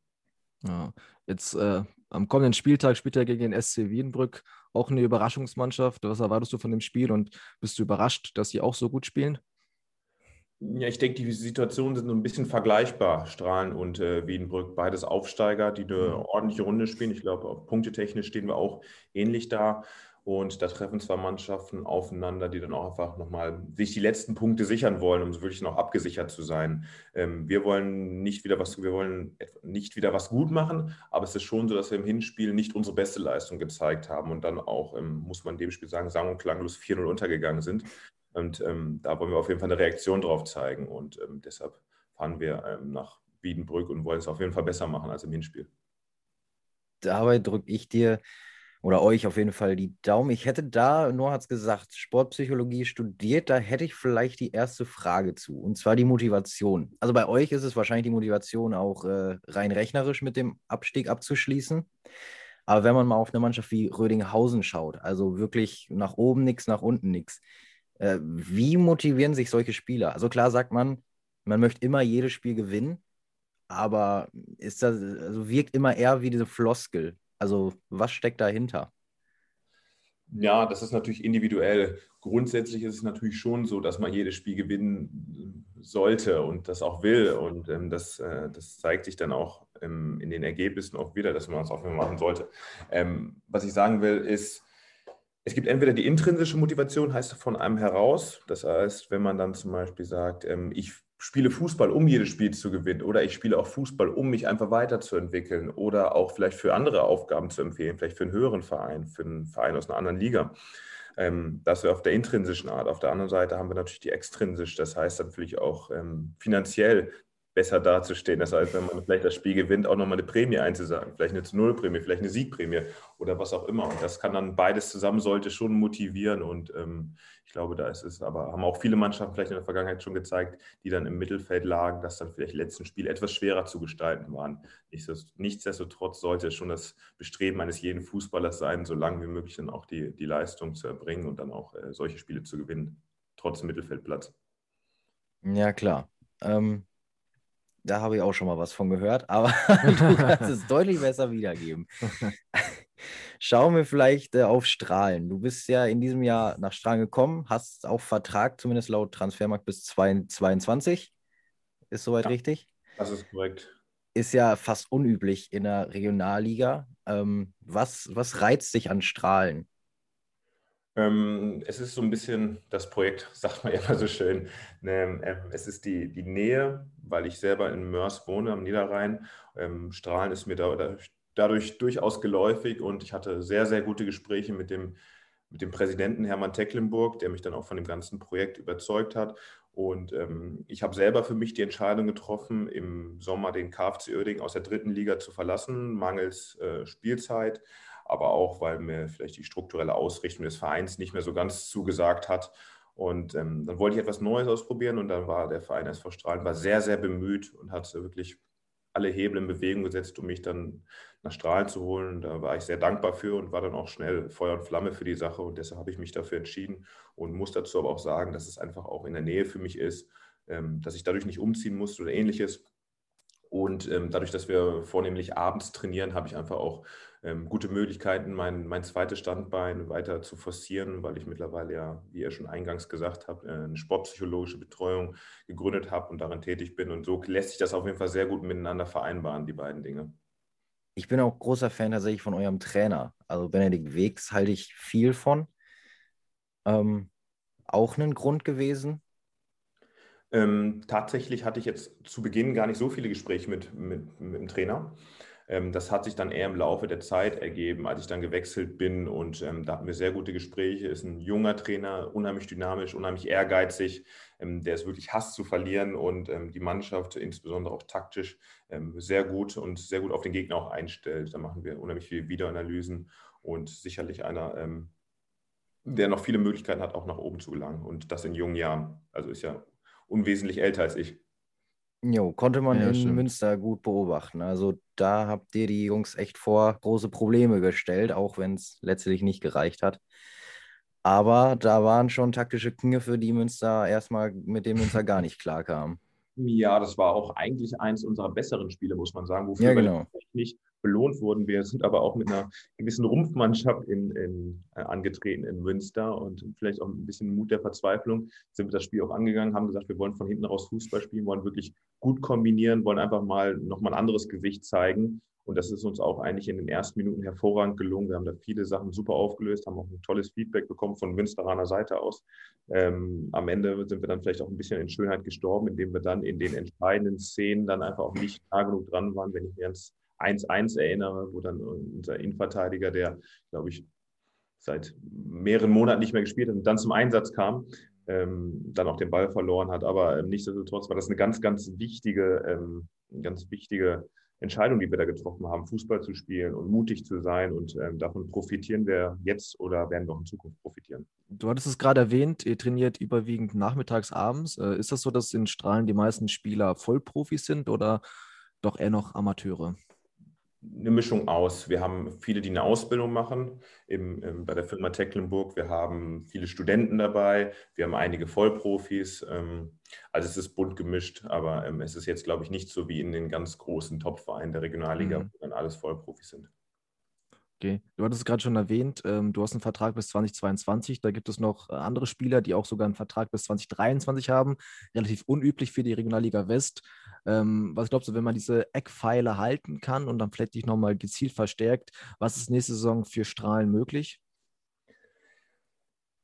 Ja, jetzt äh, am kommenden Spieltag spielt er gegen den SC Wiedenbrück auch eine Überraschungsmannschaft. Was erwartest du von dem Spiel und bist du überrascht, dass sie auch so gut spielen? Ja, ich denke, die Situationen sind so ein bisschen vergleichbar, Strahlen und äh, Wiedenbrück. Beides Aufsteiger, die eine mhm. ordentliche Runde spielen. Ich glaube, punktetechnisch stehen wir auch ähnlich da. Und da treffen zwei Mannschaften aufeinander, die dann auch einfach nochmal sich die letzten Punkte sichern wollen, um wirklich noch abgesichert zu sein. Ähm, wir wollen nicht wieder was, wir wollen nicht wieder was gut machen, aber es ist schon so, dass wir im Hinspiel nicht unsere beste Leistung gezeigt haben und dann auch, ähm, muss man dem Spiel sagen, sang- und klanglos 4-0 untergegangen sind. Und ähm, da wollen wir auf jeden Fall eine Reaktion drauf zeigen. Und ähm, deshalb fahren wir ähm, nach Wiedenbrück und wollen es auf jeden Fall besser machen als im Hinspiel. Dabei drücke ich dir oder euch auf jeden Fall die Daumen. Ich hätte da, Noah hat es gesagt, Sportpsychologie studiert, da hätte ich vielleicht die erste Frage zu, und zwar die Motivation. Also bei euch ist es wahrscheinlich die Motivation auch äh, rein rechnerisch mit dem Abstieg abzuschließen. Aber wenn man mal auf eine Mannschaft wie Rödinghausen schaut, also wirklich nach oben nichts, nach unten nichts, äh, wie motivieren sich solche Spieler? Also klar sagt man, man möchte immer jedes Spiel gewinnen, aber ist das, also wirkt immer eher wie diese Floskel. Also was steckt dahinter? Ja, das ist natürlich individuell. Grundsätzlich ist es natürlich schon so, dass man jedes Spiel gewinnen sollte und das auch will. Und ähm, das, äh, das zeigt sich dann auch ähm, in den Ergebnissen auch wieder, dass man es auch machen sollte. Ähm, was ich sagen will, ist, es gibt entweder die intrinsische Motivation, heißt von einem heraus. Das heißt, wenn man dann zum Beispiel sagt, ähm, ich spiele Fußball, um jedes Spiel zu gewinnen, oder ich spiele auch Fußball, um mich einfach weiterzuentwickeln oder auch vielleicht für andere Aufgaben zu empfehlen, vielleicht für einen höheren Verein, für einen Verein aus einer anderen Liga. Ähm, das wäre auf der intrinsischen Art. Auf der anderen Seite haben wir natürlich die extrinsisch, das heißt natürlich auch ähm, finanziell besser dazustehen. Das heißt, wenn man vielleicht das Spiel gewinnt, auch nochmal eine Prämie einzusagen, vielleicht eine Nullprämie, vielleicht eine Siegprämie oder was auch immer. Und das kann dann beides zusammen, sollte schon motivieren. Und ähm, ich glaube, da ist es, aber haben auch viele Mannschaften vielleicht in der Vergangenheit schon gezeigt, die dann im Mittelfeld lagen, dass dann vielleicht letzten Spiele etwas schwerer zu gestalten waren. Nichtsdestotrotz sollte es schon das Bestreben eines jeden Fußballers sein, so lange wie möglich dann auch die, die Leistung zu erbringen und dann auch äh, solche Spiele zu gewinnen, trotz Mittelfeldplatz. Ja, klar. Ähm, da habe ich auch schon mal was von gehört, aber du kannst es deutlich besser wiedergeben. Schauen wir vielleicht äh, auf Strahlen. Du bist ja in diesem Jahr nach Strahlen gekommen, hast auch Vertrag, zumindest laut Transfermarkt, bis 2022. Ist soweit ja, richtig? Das ist korrekt. Ist ja fast unüblich in der Regionalliga. Ähm, was, was reizt dich an Strahlen? Ähm, es ist so ein bisschen das Projekt, sagt man immer so schön. Ähm, ähm, es ist die, die Nähe, weil ich selber in Mörs wohne am Niederrhein. Ähm, Strahlen ist mir da, dadurch durchaus geläufig und ich hatte sehr, sehr gute Gespräche mit dem, mit dem Präsidenten Hermann Tecklenburg, der mich dann auch von dem ganzen Projekt überzeugt hat. Und ich habe selber für mich die Entscheidung getroffen, im Sommer den KFC Oerding aus der dritten Liga zu verlassen, mangels äh, Spielzeit aber auch, weil mir vielleicht die strukturelle Ausrichtung des Vereins nicht mehr so ganz zugesagt hat. Und ähm, dann wollte ich etwas Neues ausprobieren und dann war der Verein SV Strahlen war sehr, sehr bemüht und hat wirklich alle Hebel in Bewegung gesetzt, um mich dann nach Strahlen zu holen. Da war ich sehr dankbar für und war dann auch schnell Feuer und Flamme für die Sache und deshalb habe ich mich dafür entschieden und muss dazu aber auch sagen, dass es einfach auch in der Nähe für mich ist, ähm, dass ich dadurch nicht umziehen muss oder ähnliches. Und ähm, dadurch, dass wir vornehmlich abends trainieren, habe ich einfach auch ähm, gute Möglichkeiten, mein, mein zweites Standbein weiter zu forcieren, weil ich mittlerweile ja, wie ihr schon eingangs gesagt habt, äh, eine sportpsychologische Betreuung gegründet habe und daran tätig bin. Und so lässt sich das auf jeden Fall sehr gut miteinander vereinbaren, die beiden Dinge. Ich bin auch großer Fan tatsächlich von eurem Trainer. Also Benedikt Wegs halte ich viel von. Ähm, auch ein Grund gewesen, ähm, tatsächlich hatte ich jetzt zu Beginn gar nicht so viele Gespräche mit, mit, mit dem Trainer. Ähm, das hat sich dann eher im Laufe der Zeit ergeben, als ich dann gewechselt bin und ähm, da hatten wir sehr gute Gespräche. Ist ein junger Trainer, unheimlich dynamisch, unheimlich ehrgeizig, ähm, der es wirklich hasst zu verlieren und ähm, die Mannschaft insbesondere auch taktisch ähm, sehr gut und sehr gut auf den Gegner auch einstellt. Da machen wir unheimlich viele Videoanalysen und sicherlich einer, der noch viele Möglichkeiten hat, auch nach oben zu gelangen und das in jungen Jahren. Also ist ja unwesentlich älter als ich. Jo, konnte man ja, in stimmt. Münster gut beobachten. Also da habt ihr die Jungs echt vor große Probleme gestellt, auch wenn es letztlich nicht gereicht hat. Aber da waren schon taktische Kniffe, die Münster erstmal mit dem Münster gar nicht klarkamen. Ja, das war auch eigentlich eins unserer besseren Spiele, muss man sagen, wofür ja, genau. wir nicht belohnt wurden. Wir sind aber auch mit einer gewissen Rumpfmannschaft in, in, äh, angetreten in Münster und vielleicht auch ein bisschen Mut der Verzweiflung sind wir das Spiel auch angegangen, haben gesagt, wir wollen von hinten raus Fußball spielen, wollen wirklich gut kombinieren, wollen einfach mal nochmal ein anderes Gewicht zeigen. Und das ist uns auch eigentlich in den ersten Minuten hervorragend gelungen. Wir haben da viele Sachen super aufgelöst, haben auch ein tolles Feedback bekommen von Münsteraner Seite aus. Ähm, am Ende sind wir dann vielleicht auch ein bisschen in Schönheit gestorben, indem wir dann in den entscheidenden Szenen dann einfach auch nicht nah genug dran waren, wenn ich mir ans 1-1 erinnere, wo dann unser Innenverteidiger, der, glaube ich, seit mehreren Monaten nicht mehr gespielt hat und dann zum Einsatz kam, ähm, dann auch den Ball verloren hat. Aber ähm, nichtsdestotrotz war das eine ganz, ganz wichtige, ähm, ganz wichtige Entscheidung, die wir da getroffen haben, Fußball zu spielen und mutig zu sein. Und ähm, davon profitieren wir jetzt oder werden wir auch in Zukunft profitieren. Du hattest es gerade erwähnt, ihr trainiert überwiegend nachmittags, abends. Äh, ist das so, dass in Strahlen die meisten Spieler Vollprofis sind oder doch eher noch Amateure? Eine Mischung aus. Wir haben viele, die eine Ausbildung machen im, im, bei der Firma Tecklenburg. Wir haben viele Studenten dabei. Wir haben einige Vollprofis. Ähm, also es ist bunt gemischt, aber ähm, es ist jetzt, glaube ich, nicht so wie in den ganz großen Top-Vereinen der Regionalliga, mhm. wo dann alles Vollprofis sind. Okay, du hattest es gerade schon erwähnt, ähm, du hast einen Vertrag bis 2022. Da gibt es noch äh, andere Spieler, die auch sogar einen Vertrag bis 2023 haben. Relativ unüblich für die Regionalliga West. Ähm, was glaubst du, wenn man diese Eckpfeile halten kann und dann vielleicht dich nochmal gezielt verstärkt, was ist nächste Saison für Strahlen möglich?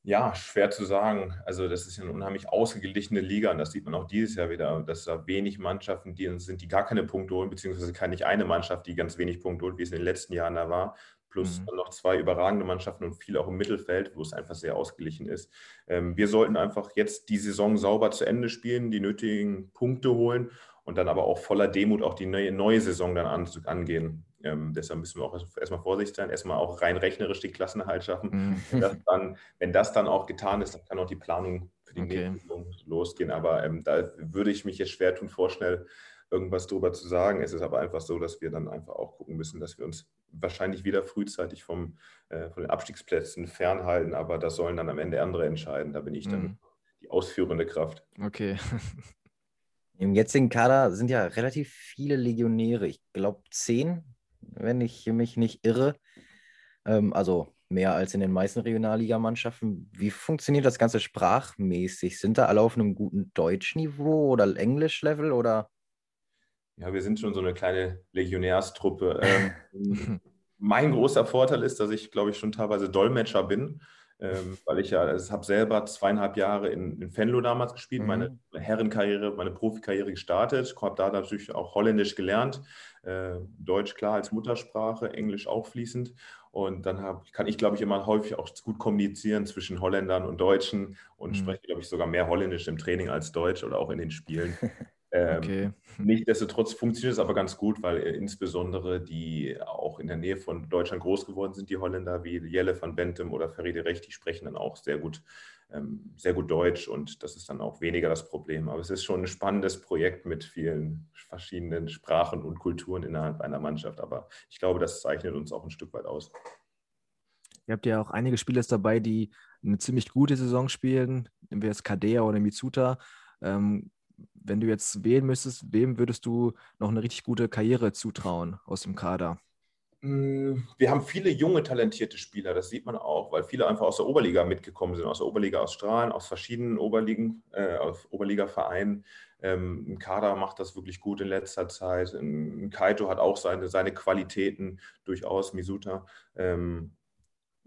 Ja, schwer zu sagen. Also das ist ja eine unheimlich ausgeglichene Liga und das sieht man auch dieses Jahr wieder, dass da wenig Mannschaften die sind, die gar keine Punkte holen, beziehungsweise kann nicht eine Mannschaft, die ganz wenig Punkte holt, wie es in den letzten Jahren da war plus mhm. noch zwei überragende Mannschaften und viel auch im Mittelfeld, wo es einfach sehr ausgeglichen ist. Ähm, wir sollten einfach jetzt die Saison sauber zu Ende spielen, die nötigen Punkte holen und dann aber auch voller Demut auch die neue, neue Saison dann an, angehen. Ähm, deshalb müssen wir auch erstmal vorsichtig sein, erstmal auch rein rechnerisch den Klassenerhalt schaffen. Mhm. Wenn, das dann, wenn, das dann, auch getan ist, dann kann auch die Planung für die okay. nächste Saison losgehen. Aber ähm, da würde ich mich jetzt schwer tun, vorschnell irgendwas drüber zu sagen. Es ist aber einfach so, dass wir dann einfach auch gucken müssen, dass wir uns wahrscheinlich wieder frühzeitig vom, äh, von den Abstiegsplätzen fernhalten, aber das sollen dann am Ende andere entscheiden. Da bin ich dann mhm. die ausführende Kraft. Okay. Im jetzigen Kader sind ja relativ viele Legionäre. Ich glaube zehn, wenn ich mich nicht irre. Ähm, also mehr als in den meisten Regionalligamannschaften. Wie funktioniert das Ganze sprachmäßig? Sind da alle auf einem guten Deutschniveau oder Englisch-Level oder? Ja, wir sind schon so eine kleine Legionärstruppe. Ähm, mein großer Vorteil ist, dass ich, glaube ich, schon teilweise Dolmetscher bin, ähm, weil ich ja, also habe selber zweieinhalb Jahre in, in Venlo damals gespielt, mhm. meine Herrenkarriere, meine Profikarriere gestartet, habe da natürlich auch Holländisch gelernt, äh, Deutsch klar als Muttersprache, Englisch auch fließend. Und dann hab, kann ich, glaube ich, immer häufig auch gut kommunizieren zwischen Holländern und Deutschen und mhm. spreche, glaube ich, sogar mehr Holländisch im Training als Deutsch oder auch in den Spielen. Ähm, okay. Nichtsdestotrotz funktioniert es aber ganz gut, weil äh, insbesondere die auch in der Nähe von Deutschland groß geworden sind, die Holländer wie Jelle van Bentem oder Feride Recht, die sprechen dann auch sehr gut, ähm, sehr gut Deutsch und das ist dann auch weniger das Problem. Aber es ist schon ein spannendes Projekt mit vielen verschiedenen Sprachen und Kulturen innerhalb einer Mannschaft. Aber ich glaube, das zeichnet uns auch ein Stück weit aus. Ihr habt ja auch einige Spieler dabei, die eine ziemlich gute Saison spielen, nehmen wir jetzt Kadea oder Mitsuta. Ähm, wenn du jetzt wählen müsstest, wem würdest du noch eine richtig gute Karriere zutrauen aus dem Kader? Mm, wir haben viele junge, talentierte Spieler, das sieht man auch, weil viele einfach aus der Oberliga mitgekommen sind, aus der Oberliga aus Strahlen, aus verschiedenen Oberligen, äh, aus Oberliga-Vereinen. Ähm, ein Kader macht das wirklich gut in letzter Zeit. Ein Kaito hat auch seine, seine Qualitäten durchaus, Misuta. Ähm,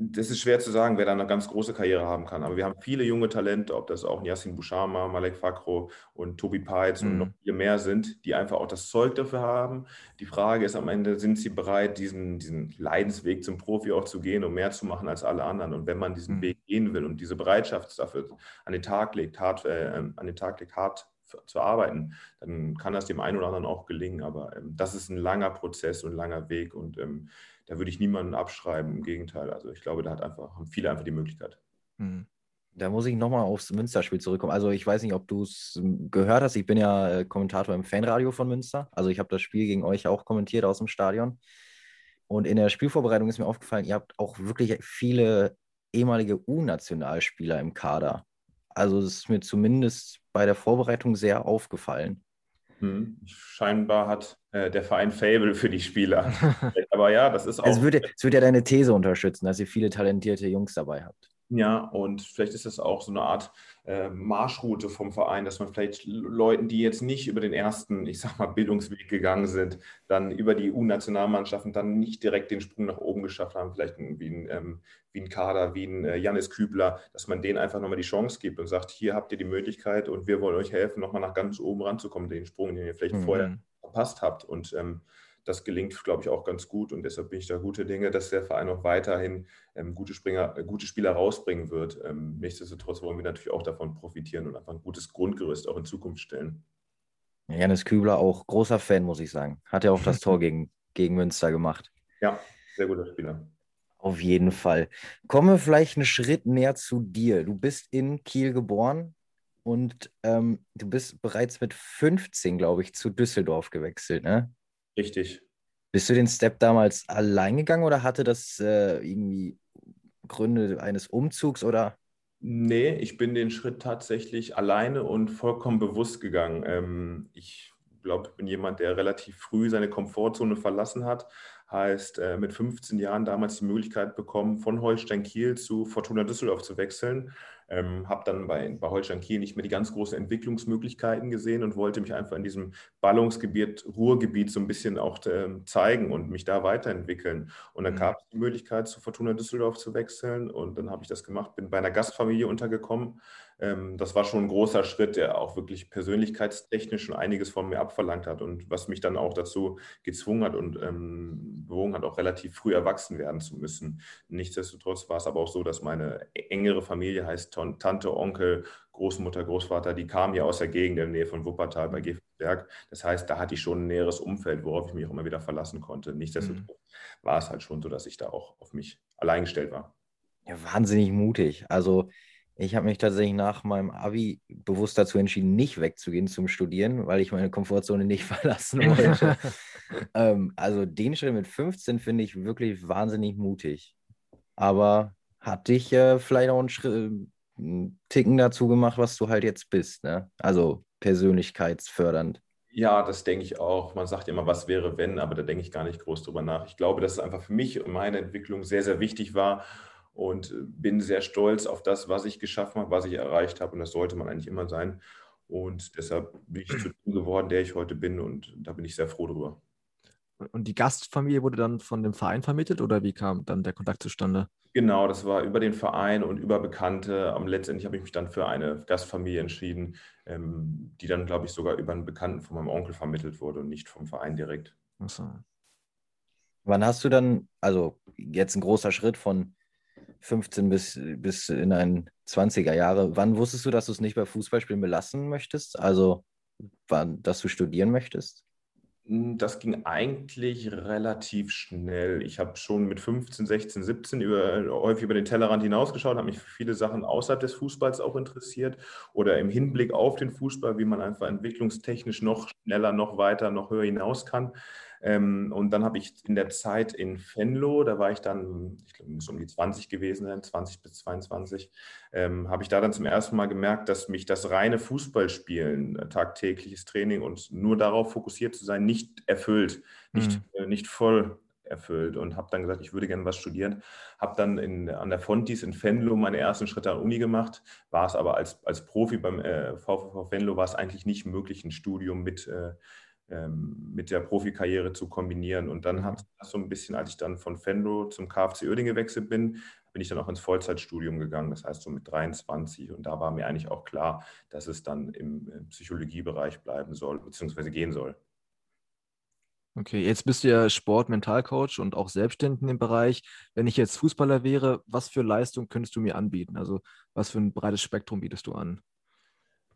das ist schwer zu sagen, wer da eine ganz große Karriere haben kann. Aber wir haben viele junge Talente, ob das auch Yassin Bouchama, Malek Fakro und Tobi Peitz mhm. und noch viele mehr sind, die einfach auch das Zeug dafür haben. Die Frage ist am Ende, sind sie bereit, diesen, diesen Leidensweg zum Profi auch zu gehen und mehr zu machen als alle anderen? Und wenn man diesen mhm. Weg gehen will und diese Bereitschaft dafür an den Tag legt, hart, äh, an den Tag legt, hart zu arbeiten, dann kann das dem einen oder anderen auch gelingen. Aber ähm, das ist ein langer Prozess und ein langer Weg und ähm, da würde ich niemanden abschreiben. Im Gegenteil. Also ich glaube, da hat einfach, haben viele einfach die Möglichkeit. Mhm. Da muss ich nochmal aufs Münsterspiel zurückkommen. Also ich weiß nicht, ob du es gehört hast. Ich bin ja äh, Kommentator im Fanradio von Münster. Also ich habe das Spiel gegen euch auch kommentiert aus dem Stadion. Und in der Spielvorbereitung ist mir aufgefallen, ihr habt auch wirklich viele ehemalige U-Nationalspieler im Kader. Also das ist mir zumindest bei der Vorbereitung sehr aufgefallen. Hm. Scheinbar hat äh, der Verein Fable für die Spieler. Aber ja, das ist auch. Es würde, es würde ja deine These unterstützen, dass ihr viele talentierte Jungs dabei habt. Ja, und vielleicht ist das auch so eine Art äh, Marschroute vom Verein, dass man vielleicht Leuten, die jetzt nicht über den ersten, ich sag mal, Bildungsweg gegangen sind, dann über die U-Nationalmannschaften dann nicht direkt den Sprung nach oben geschafft haben, vielleicht wie ein, ähm, wie ein Kader, wie ein äh, Janis Kübler, dass man denen einfach nochmal die Chance gibt und sagt, hier habt ihr die Möglichkeit und wir wollen euch helfen, nochmal nach ganz oben ranzukommen, den Sprung, den ihr vielleicht mhm. vorher verpasst habt. Und ähm, das gelingt, glaube ich, auch ganz gut und deshalb bin ich da gute Dinge, dass der Verein auch weiterhin ähm, gute, Springer, äh, gute Spieler rausbringen wird. Ähm, nichtsdestotrotz wollen wir natürlich auch davon profitieren und einfach ein gutes Grundgerüst auch in Zukunft stellen. Janis Kübler auch großer Fan, muss ich sagen. Hat ja auch das Tor gegen, gegen Münster gemacht. Ja, sehr guter Spieler. Auf jeden Fall. Kommen wir vielleicht einen Schritt näher zu dir. Du bist in Kiel geboren und ähm, du bist bereits mit 15, glaube ich, zu Düsseldorf gewechselt, ne? Richtig. Bist du den Step damals allein gegangen oder hatte das äh, irgendwie Gründe eines Umzugs oder? Nee, ich bin den Schritt tatsächlich alleine und vollkommen bewusst gegangen. Ähm, ich glaube, ich bin jemand, der relativ früh seine Komfortzone verlassen hat, Heißt, äh, mit 15 Jahren damals die Möglichkeit bekommen, von Holstein Kiel zu Fortuna Düsseldorf zu wechseln. Ähm, habe dann bei, bei Holstein Kiel nicht mehr die ganz großen Entwicklungsmöglichkeiten gesehen und wollte mich einfach in diesem Ballungsgebiet, Ruhrgebiet so ein bisschen auch äh, zeigen und mich da weiterentwickeln. Und dann mhm. gab es die Möglichkeit, zu Fortuna Düsseldorf zu wechseln und dann habe ich das gemacht, bin bei einer Gastfamilie untergekommen ähm, das war schon ein großer Schritt, der auch wirklich persönlichkeitstechnisch schon einiges von mir abverlangt hat und was mich dann auch dazu gezwungen hat und ähm, bewogen hat, auch relativ früh erwachsen werden zu müssen. Nichtsdestotrotz war es aber auch so, dass meine engere Familie heißt Tante, Onkel, Großmutter, Großvater, die kamen ja aus der Gegend in der Nähe von Wuppertal bei Gefelsberg. Das heißt, da hatte ich schon ein näheres Umfeld, worauf ich mich auch immer wieder verlassen konnte. Nichtsdestotrotz mhm. war es halt schon so, dass ich da auch auf mich allein gestellt war. Ja, wahnsinnig mutig. Also ich habe mich tatsächlich nach meinem Abi bewusst dazu entschieden, nicht wegzugehen zum Studieren, weil ich meine Komfortzone nicht verlassen wollte. ähm, also den Schritt mit 15 finde ich wirklich wahnsinnig mutig. Aber hat dich äh, vielleicht auch einen, Schritt, einen Ticken dazu gemacht, was du halt jetzt bist. Ne? Also persönlichkeitsfördernd. Ja, das denke ich auch. Man sagt immer, was wäre, wenn, aber da denke ich gar nicht groß drüber nach. Ich glaube, dass es einfach für mich und meine Entwicklung sehr, sehr wichtig war und bin sehr stolz auf das, was ich geschaffen habe, was ich erreicht habe. Und das sollte man eigentlich immer sein. Und deshalb bin ich zu dem geworden, der ich heute bin. Und da bin ich sehr froh drüber. Und die Gastfamilie wurde dann von dem Verein vermittelt oder wie kam dann der Kontakt zustande? Genau, das war über den Verein und über Bekannte. Am letztendlich habe ich mich dann für eine Gastfamilie entschieden, ähm, die dann, glaube ich, sogar über einen Bekannten von meinem Onkel vermittelt wurde und nicht vom Verein direkt. Achso. Wann hast du dann, also jetzt ein großer Schritt von 15 bis, bis in deinen 20er Jahre. Wann wusstest du, dass du es nicht bei Fußballspielen belassen möchtest? Also, wann, dass du studieren möchtest? Hm, das ging eigentlich relativ schnell. Ich habe schon mit 15, 16, 17 über, häufig über den Tellerrand hinausgeschaut, habe mich für viele Sachen außerhalb des Fußballs auch interessiert oder im Hinblick auf den Fußball, wie man einfach entwicklungstechnisch noch schneller, noch weiter, noch höher hinaus kann. Ähm, und dann habe ich in der Zeit in Venlo, da war ich dann, ich glaube, muss um die 20 gewesen sein, 20 bis 22, ähm, habe ich da dann zum ersten Mal gemerkt, dass mich das reine Fußballspielen, äh, tagtägliches Training und nur darauf fokussiert zu sein, nicht erfüllt, nicht, mhm. äh, nicht voll erfüllt und habe dann gesagt, ich würde gerne was studieren. Habe dann in, an der Fontis in Venlo meine ersten Schritte an Uni gemacht, war es aber als, als Profi beim äh, VVV Venlo war es eigentlich nicht möglich, ein Studium mit, äh, mit der Profikarriere zu kombinieren. Und dann hat das so ein bisschen, als ich dann von Fenlo zum KfC Oerding gewechselt bin, bin ich dann auch ins Vollzeitstudium gegangen, das heißt so mit 23. Und da war mir eigentlich auch klar, dass es dann im Psychologiebereich bleiben soll, beziehungsweise gehen soll. Okay, jetzt bist du ja Sport-Mentalcoach und auch selbstständig im Bereich. Wenn ich jetzt Fußballer wäre, was für Leistung könntest du mir anbieten? Also was für ein breites Spektrum bietest du an?